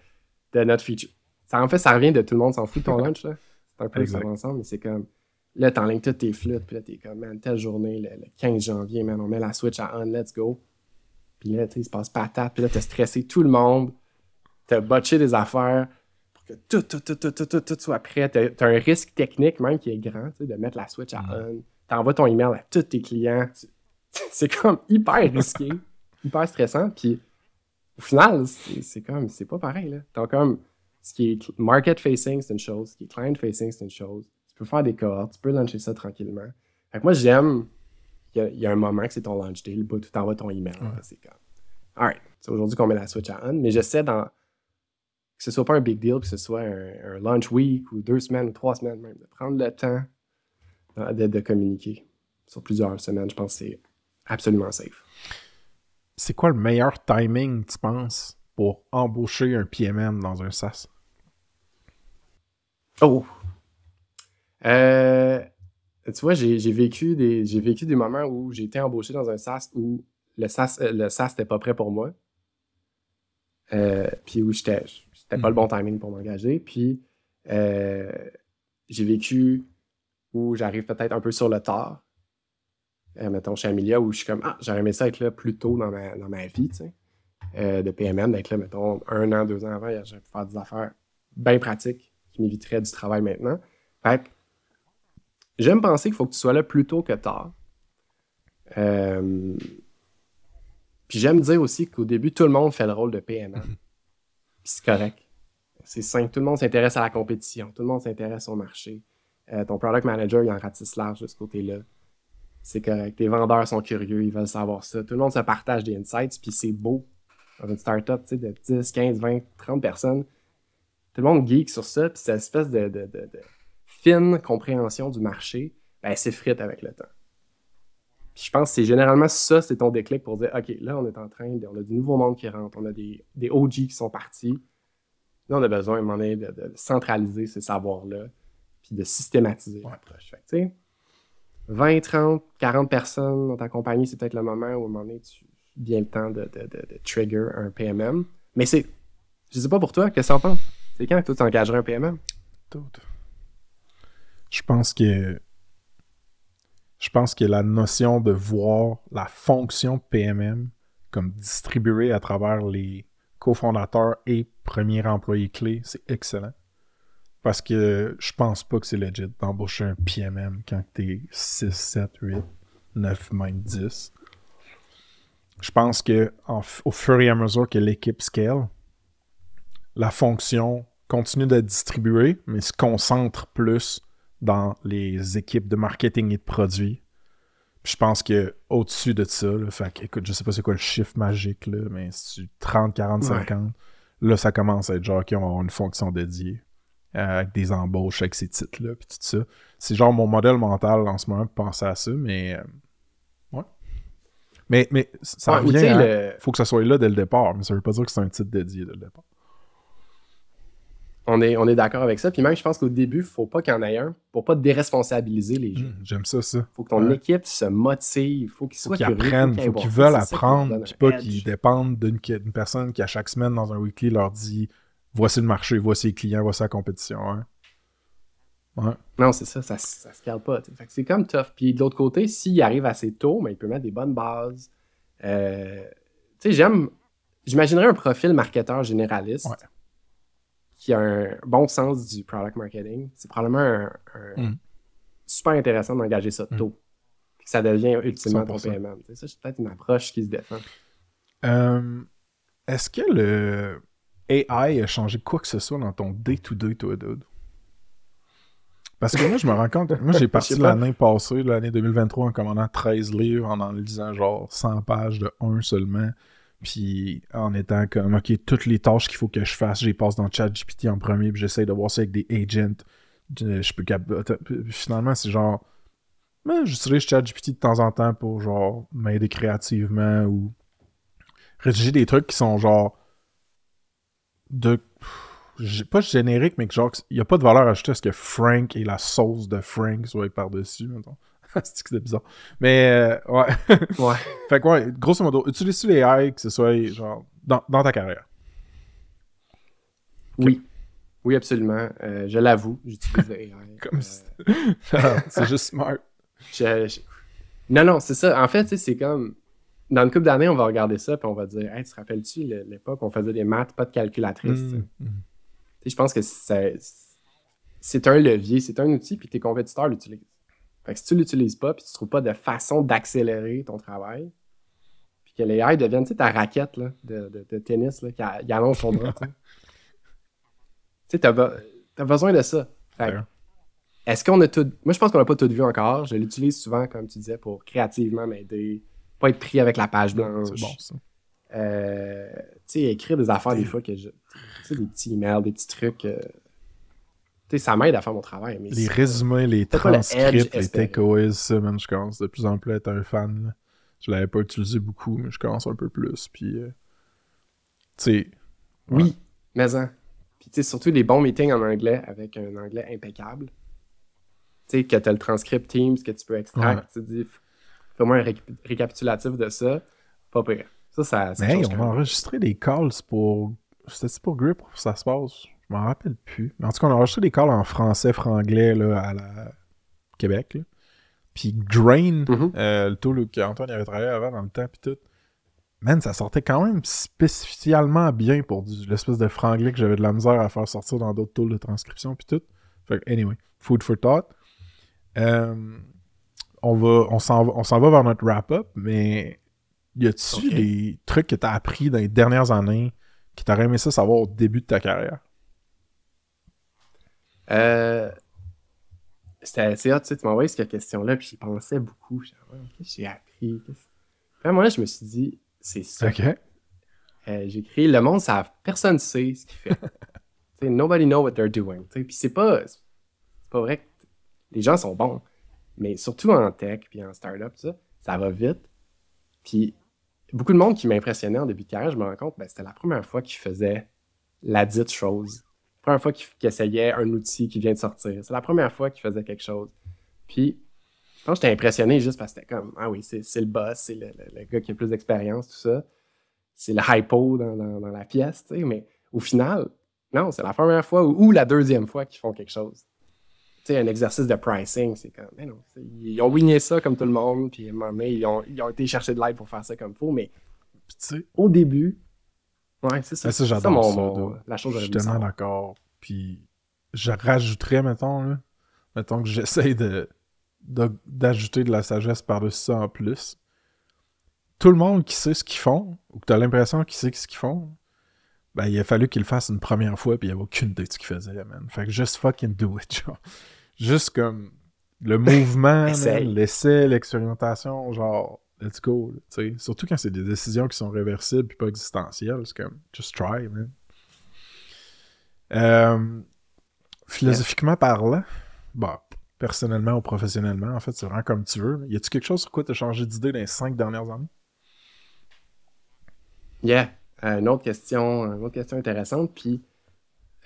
de notre feature. Ça, en fait, ça revient de tout le monde s'en fout de ton lunch. là. C'est un peu ça ensemble, mais c'est comme. Là, t'enlignes toutes tes flûtes. Puis là, t'es comme, man, telle journée, le, le 15 janvier, man, on met la switch à on, let's go. Puis là, tu sais, il se passe patate. Puis là, t'as stressé tout le monde. T'as botché des affaires pour que tout, tout, tout, tout, tout, tout, tout soit prêt. T'as as un risque technique même qui est grand, tu sais, de mettre la switch à on. T'envoies ton email à tous tes clients. Tu- [laughs] C'est comme hyper risqué, hyper stressant. Puis au final, c'est c'est comme, c'est pas pareil. Là. T'as comme, ce qui est market facing, c'est une chose. Ce qui est client facing, c'est une chose. Tu peux faire des cohortes, tu peux lancer ça tranquillement. Fait que moi, j'aime, il y, a- il y a un moment que c'est ton launch day, le bout tu t'envoies ton email. là, C'est comme, alright, c'est aujourd'hui qu'on met la switch à on, mais j'essaie d'en que ce soit pas un big deal, que ce soit un, un launch week ou deux semaines ou trois semaines même, de prendre le temps de, de communiquer sur plusieurs semaines. Je pense que c'est absolument safe. C'est quoi le meilleur timing, tu penses, pour embaucher un PMM dans un SaaS? Oh! Euh, tu vois, j'ai vécu, des, vécu des moments où j'ai été embauché dans un SaaS où le SaaS euh, le SaaS n'était pas prêt pour moi. Euh, puis où j'étais c'était pas le bon timing pour m'engager. Puis euh, j'ai vécu où j'arrive peut-être un peu sur le tard. Euh, mettons chez Amelia où je suis comme Ah, j'aurais aimé ça être là plus tôt dans ma, dans ma vie, tu sais. Euh, de PMM, d'être là, mettons, un an, deux ans avant, j'aurais pu faire des affaires bien pratiques qui m'éviteraient du travail maintenant. Fait que j'aime penser qu'il faut que tu sois là plus tôt que tard. Euh, Puis j'aime dire aussi qu'au début, tout le monde fait le rôle de PMM. [laughs] Puis c'est correct. C'est simple. Tout le monde s'intéresse à la compétition. Tout le monde s'intéresse au marché. Euh, ton product manager, il en ratisse large de ce côté-là. C'est correct. Tes vendeurs sont curieux, ils veulent savoir ça. Tout le monde se partage des insights, puis c'est beau. Dans une startup de 10, 15, 20, 30 personnes, tout le monde geek sur ça, puis cette espèce de, de- de- de fine compréhension du marché, ben, elle s'effrite avec le temps. Puis je pense que c'est généralement ça, c'est ton déclic pour dire, OK, là, on est en train, de, on a du nouveau monde qui rentre, on a des, des OG qui sont partis. Là, on a besoin, à un moment donné, de, de centraliser ces savoirs-là, puis de systématiser l'approche. Fait que, tu sais, 20, 30, 40 personnes dans ta compagnie, c'est peut-être le moment où, à un moment donné, tu vient le temps de, trigger un PMM. Mais c'est, je sais pas pour toi, qu'est-ce que t'en penses? C'est quand toi, tu engagerais un PMM? Tout. Je pense que je pense que la notion de voir la fonction PMM comme distribuée à travers les cofondateurs et premiers employés clés, c'est excellent. Parce que je pense pas que c'est legit d'embaucher un PMM quand t'es 6, 7, 8, 9, même 10. Je pense que en au fur et à mesure que l'équipe scale, la fonction continue d'être distribuée, mais se concentre plus dans les équipes de marketing et de produits. Puis je pense que au-dessus de ça, là, fait que, écoute, je sais pas c'est quoi le chiffre magique, là, mais si tu 30, 40, Ouais. 50, là, ça commence à être genre qui ont une fonction dédiée. euh, avec des embauches, avec ces titres-là, puis tout ça. C'est genre mon modèle mental en ce moment pour penser à ça, mais. euh. Mais, mais ça Ouais, revient le- faut que ça soit là dès le départ, mais ça veut pas dire que c'est un titre dédié dès le départ. On est, on est d'accord avec ça. Puis même, je pense qu'au début, faut pas qu'il y en ait un pour pas déresponsabiliser les gens. Hum, J'aime ça, ça. faut que ton Ouais. équipe se motive. faut qu'ils Faut soient qu'ils curieux. apprennent, qu'ils faut qu'ils veulent apprendre, puis pas qu'ils dépendent d'une d'une personne qui, à chaque semaine, dans un weekly, leur dit voici le marché, voici les clients, voici la compétition. hein. Ouais. Non, c'est ça, ça, ça se calme pas. Fait que c'est comme tough. Puis de l'autre côté, s'il arrive assez tôt, mais il peut mettre des bonnes bases. Euh, tu sais, j'aime. J'imaginerais un profil marketeur généraliste Ouais. qui a un bon sens du product marketing. C'est probablement un, un- Mm. super intéressant d'engager ça tôt. ça devient ultimement ton 100%. paiement. Tu sais, Ça, c'est peut-être une approche qui se défend. Euh, Est-ce que le AI a changé quoi que ce soit dans ton day-to-day, toi, dude? Parce que moi, je me rends compte, moi, j'ai [laughs] parti l'année passée, l'année 2023, en commandant 13 livres, en en lisant genre 100 pages de 1 seulement, puis en étant comme, OK, toutes les tâches qu'il faut que je fasse, les passe dans ChatGPT en premier, puis j'essaie de voir ça avec des agents. Je peux Finalement, c'est genre, ben, j'utilise ChatGPT de temps en temps pour genre m'aider créativement ou rédiger des trucs qui sont genre de j'ai- pas générique mais que genre il y a pas de valeur ajoutée à ce que Frank et la sauce de Frank soient par-dessus mettons. [laughs] c'est que c'est bizarre. Mais euh, ouais. Ouais. [laughs] fait que ouais, grosso modo, utilises-tu les AI que ce soit genre dans, dans ta carrière? Oui. Oui, absolument. Euh, je l'avoue, j'utilise le AI. [laughs] Comme Euh, si- c'est juste smart. je- je- Non, non, c'est ça. En fait, c'est comme. Dans une couple d'années, on va regarder ça puis on va dire Hey, tu te rappelles-tu le- l'époque où on faisait des maths, pas de calculatrice tu sais? Je pense que c'est un levier, c'est un outil, puis tes compétiteurs l'utilisent. Fait que si tu l'utilises pas, puis tu trouves pas de façon d'accélérer ton travail, puis que les AI deviennent, tu sais, ta raquette là, de, de- de tennis, là, qui a- qui allonge ton bras, tu sais. [laughs] T'as, be- t'as besoin de ça. Est-ce qu'on a tout... Moi, je pense qu'on n'a pas tout vu encore. Je l'utilise souvent, comme tu disais, pour créativement m'aider, pas être pris avec la page blanche. C'est bon ça. Euh, tu sais, écrire des affaires des fois que je. Tu sais, des petits emails, des petits trucs. euh, tu sais, ça m'aide à faire mon travail. Mais Les résumés, les le transcripts, les takeaways, ça, man, je commence de plus en plus à être un fan. là. Je l'avais pas utilisé beaucoup, mais je commence un peu plus. Puis, euh, tu sais, Oui, mais en. Puis, tu sais, surtout les bons meetings en anglais avec un anglais impeccable. Tu sais, que tu as le transcript Teams que tu peux extraire. Ouais. Tu dis, fais-moi un récap- récapitulatif de ça. Pas pire. Ça, ça. ça mais hey, on a enregistré des calls pour. C'était pour Grip, pour ça se passe? Je m'en rappelle plus. Mais en tout cas, on a enregistré des calls en français, franglais, là, à la Québec. là. Puis Drain, Mhm. euh, le qu'Antoine avait travaillé avant dans le temps, puis tout. Man, ça sortait quand même spécialement bien pour l'espèce de franglais que j'avais de la misère à faire sortir dans d'autres tools de transcription, puis tout. Fait que, anyway, food for thought. Euh, on va, on s'en va, on s'en va vers notre wrap-up, mais y a-tu des trucs que t'as appris dans les dernières années que t'aurais aimé ça savoir au début de ta carrière? Euh, C'était assez hot, tu sais, tu m'as envoyé cette question-là, puis j'y pensais beaucoup. J'ai appris? Puis moment, je me suis dit, c'est ça. Ok. Euh, j'ai écrit Le monde savent, personne sait ce qu'il fait. [laughs] Tu sais, nobody know what they're doing. Tu sais, Puis c'est pas, c'est pas vrai que les gens sont bons, mais surtout en tech puis en startup, ça, ça va vite. Puis beaucoup de monde qui m'impressionnait en début de carrière, je me rends compte, ben, c'était la première fois qu'ils faisaient la dite chose. La première fois qu'ils qu'ils essayaient un outil qui vient de sortir. C'est la première fois qu'ils faisaient quelque chose. Puis je pense j'étais impressionné juste parce que c'était comme Ah oui, c'est le boss, c'est le, gars qui a plus d'expérience, tout ça. C'est le hypo dans, la pièce, tu sais. Mais au final, non, c'est la première fois ou la deuxième fois qu'ils font quelque chose. Tu sais, un exercice de pricing, c'est comme, mais non, ils ont wingé ça comme tout le monde, puis à un moment donné, ils ont, ils ont été chercher de l'aide pour faire ça comme il faut, mais au début, ouais, c'est ça. Ah, ça, j'adore mon- ça, mon- de- la chose je suis tellement d'accord. Puis je rajouterais, mettons, là, mettons que j'essaye de, de- d'ajouter de la sagesse par-dessus ça en plus. Tout le monde qui sait ce qu'ils font, ou que tu as l'impression qu'ils sait ce qu'ils font, ben, il a fallu qu'ils le fassent une première fois, puis il n'y avait aucune idée de ce qu'ils faisaient, man. Fait que just fucking do it, [laughs] genre. Juste comme le [laughs] mouvement, l'essai, l'expérimentation, genre, let's go, tu sais. Surtout quand c'est des décisions qui sont réversibles puis pas existentielles, c'est comme, just try, man. Euh, philosophiquement parlant, bah, personnellement ou professionnellement, en fait, c'est vraiment comme tu veux. Y a-tu quelque chose sur quoi tu as changé d'idée dans les cinq dernières années? Yeah. Euh, une autre question, une autre question intéressante. Puis,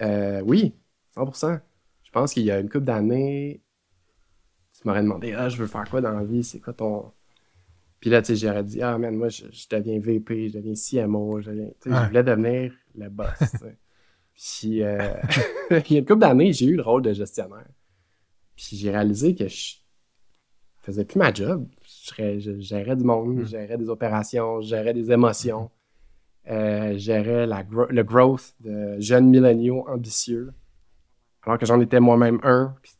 euh, oui, 100%. Je pense qu'il y a une couple d'années, tu m'aurais demandé, ah, je veux faire quoi dans la vie? C'est quoi ton. Puis là, tu sais, j'aurais dit, ah, man, moi, je, je deviens VP, je deviens CMO, je deviens. Ouais. je voulais devenir le boss. [laughs] Puis, euh, [laughs] il y a une couple d'années, j'ai eu le rôle de gestionnaire. Puis, j'ai réalisé que je faisais plus ma job. Je, gérais du monde, je gérais des opérations, je gérais des émotions. Euh, la gro- le growth de jeunes milléniaux ambitieux. Alors que j'en étais moi-même un. Puis,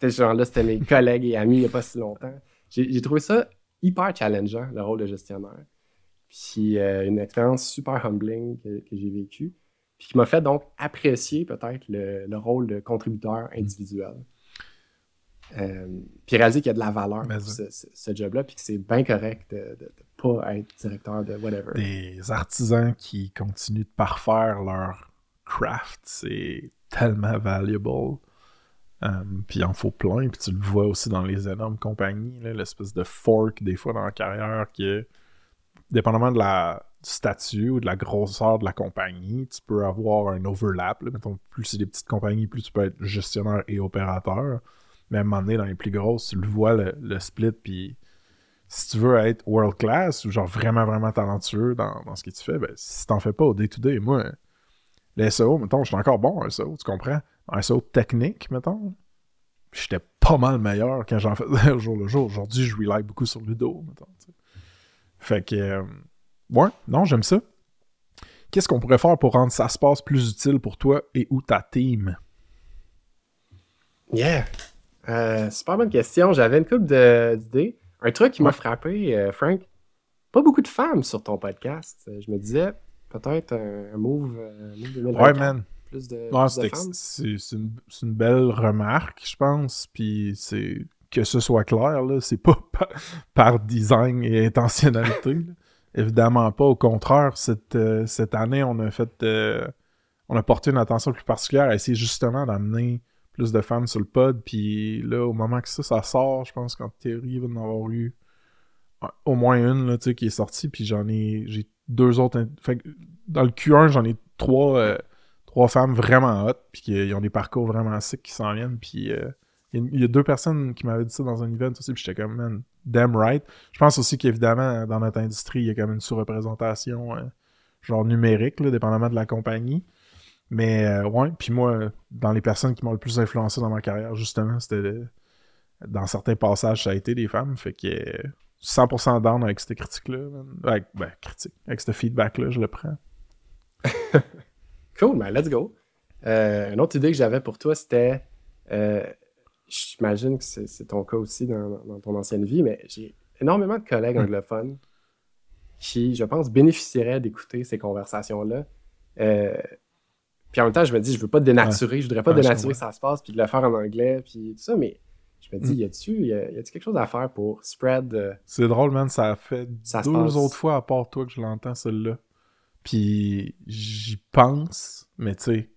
ces gens-là, c'était mes [laughs] collègues et amis il n'y a pas si longtemps. j'ai trouvé ça hyper challengeant, le rôle de gestionnaire. Puis euh, une expérience super humbling que, que j'ai vécue. Puis qui m'a fait donc apprécier peut-être le, le rôle de contributeur individuel. Euh, puis réaliser qu'il y a de la valeur pour ce, ce- ce job-là, puis que c'est bien correct de être directeur de whatever. Des artisans qui continuent de parfaire leur craft, c'est tellement valuable. Um, puis il en faut plein, puis tu le vois aussi dans les énormes compagnies, l'espèce de fork des fois dans la carrière que, dépendamment de la, du statut ou de la grosseur de la compagnie, tu peux avoir un overlap. Là. Mettons, plus c'est des petites compagnies, plus tu peux être gestionnaire et opérateur. Mais à un moment donné, dans les plus grosses, tu le vois, le, le split, puis si tu veux être world class ou genre vraiment, vraiment talentueux dans, dans ce que tu fais, ben, si t'en fais pas au day-to-day, moi, les SEO, mettons, je suis encore bon en SEO, tu comprends? En SEO technique, mettons, j'étais pas mal meilleur quand j'en faisais au jour le jour. Aujourd'hui, je rely beaucoup sur Ludo, mettons. Fait que, euh, non, j'aime ça. Qu'est-ce qu'on pourrait faire pour rendre ça se passe plus utile pour toi et ou ta team? Yeah! Euh, super bonne question. J'avais une couple d'idées. Un truc qui m'a frappé, euh, Frank, pas beaucoup de femmes sur ton podcast. Euh, Je me disais, peut-être un, un move, euh, move 2024, Ouais, man. plus de, Ouais, plus de c'est femmes. c'est une, belle remarque, je pense. Puis c'est que ce soit clair, là, c'est pas [laughs] par, par design et intentionnalité. Évidemment pas. Au contraire, cette, euh, cette année, on a fait euh, on a porté une attention plus particulière à essayer justement d'amener plus de femmes sur le pod. Puis là, au moment que ça, ça sort, je pense qu'en théorie, il va en avoir eu au moins une là, qui est sortie. Puis j'en ai. J'ai deux autres. Fait que dans le Q1, j'en ai trois. euh, trois femmes vraiment hot, puis qui ont des parcours vraiment sick qui s'en viennent. Puis euh, il y a- il y, a deux personnes qui m'avaient dit ça dans un event aussi, puis j'étais comme, man, damn right. Je pense aussi qu'évidemment, dans notre industrie, il y a comme une sous-représentation, euh, genre numérique, là, dépendamment de la compagnie. Mais euh, ouais, puis moi, dans les personnes qui m'ont le plus influencé dans ma carrière, justement, c'était euh, dans certains passages, ça a été des femmes. Fait que euh, 100% down avec cette critique-là. man. Avec, ben, critique. Avec ce feedback-là, je le prends. [laughs] Cool, ben let's go. Euh, une autre idée que j'avais pour toi, c'était. euh, J'imagine que c'est ton cas aussi dans, dans ton ancienne vie, mais j'ai énormément de collègues Hmm. anglophones qui, je pense, bénéficieraient d'écouter ces conversations-là. Euh, puis en même temps, je me dis, je veux pas dénaturer, je voudrais pas Ouais, dénaturer ça se passe, puis de le faire en anglais, puis tout ça, mais je me dis, Mm. y a-tu y a, y quelque chose à faire pour spread euh, C'est drôle, man. Ça a fait Ça deux autres fois à part toi que je l'entends, celle-là. Puis j'y pense, mais tu sais,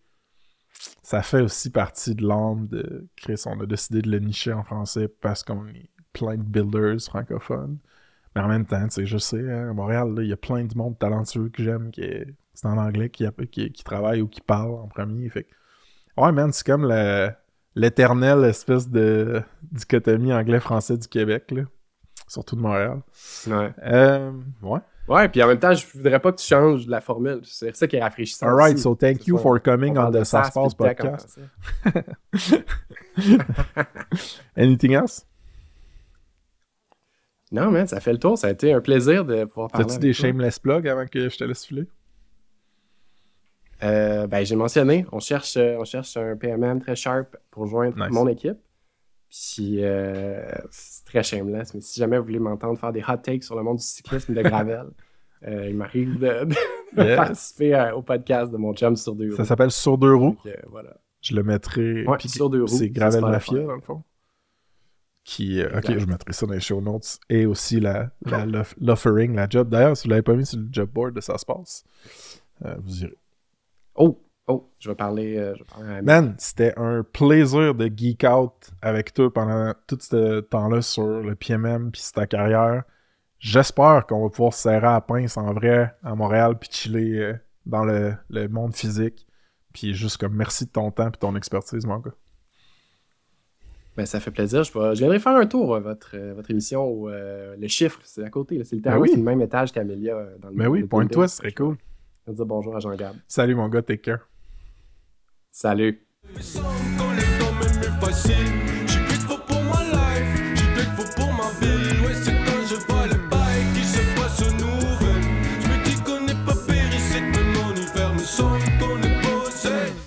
ça fait aussi partie de l'âme de Chris. On a décidé de le nicher en français parce qu'on est plein de builders francophones. Mais en même temps, tu sais, je sais, hein, à Montréal, il y a plein de monde talentueux que j'aime qui est, c'est en anglais qui, qui, qui travaille ou qui parle en premier. Fait ouais, man, c'est comme le- l'éternelle espèce de dichotomie anglais-français du Québec, là. Surtout de Montréal. Ouais. Euh, ouais. Ouais, puis en même temps, je voudrais pas que tu changes la formule. C'est ça qui est rafraîchissant. All right, so thank you for coming On the Ça se passe podcast. [laughs] Anything else? Non, man, ça fait le tour. Ça a été un plaisir de pouvoir parler. T'as-tu des toi. shameless plugs avant que je te laisse filer? Euh, ben, j'ai mentionné, on cherche, euh, on cherche un PMM très sharp pour joindre Nice. mon équipe. Puis, euh, c'est très shameless, mais si jamais vous voulez m'entendre faire des hot takes sur le monde du cyclisme de Gravel, [laughs] euh, il m'arrive de, [laughs] participer à- au podcast de mon chum sur deux roues. Ça s'appelle Sur deux roues. Donc, voilà. Je le mettrai. Ouais, puis sur deux roues, C'est Gravel. Mafia, dans le fond. Qui, ok, je mettrai ça dans les show notes. Et aussi la, la, l'off- l'offering, la job. D'ailleurs, si vous l'avez pas mis sur le job board de Ça se passe, vous irez. Oh, oh, je vais parler, euh, je vais parler à Ami. Man, c'était un plaisir de geek out avec toi pendant tout ce temps-là sur le PMM puis ta carrière. J'espère qu'on va pouvoir se serrer à la pince en vrai à Montréal puis chiller euh, dans le, le monde physique. Puis juste comme merci de ton temps et ton expertise, mon gars. Ben, ça fait plaisir. Je, vais- je viendrai faire un tour à votre, euh, votre émission où euh, le chiffre, c'est à côté. C'est Ben oui. c'est le même étage qu'Amelia. Dans le Mais oui, le pointe-toi, ce serait cool. Je vais dire bonjour à Jean-Gab. Salut mon gars, take care. Salut.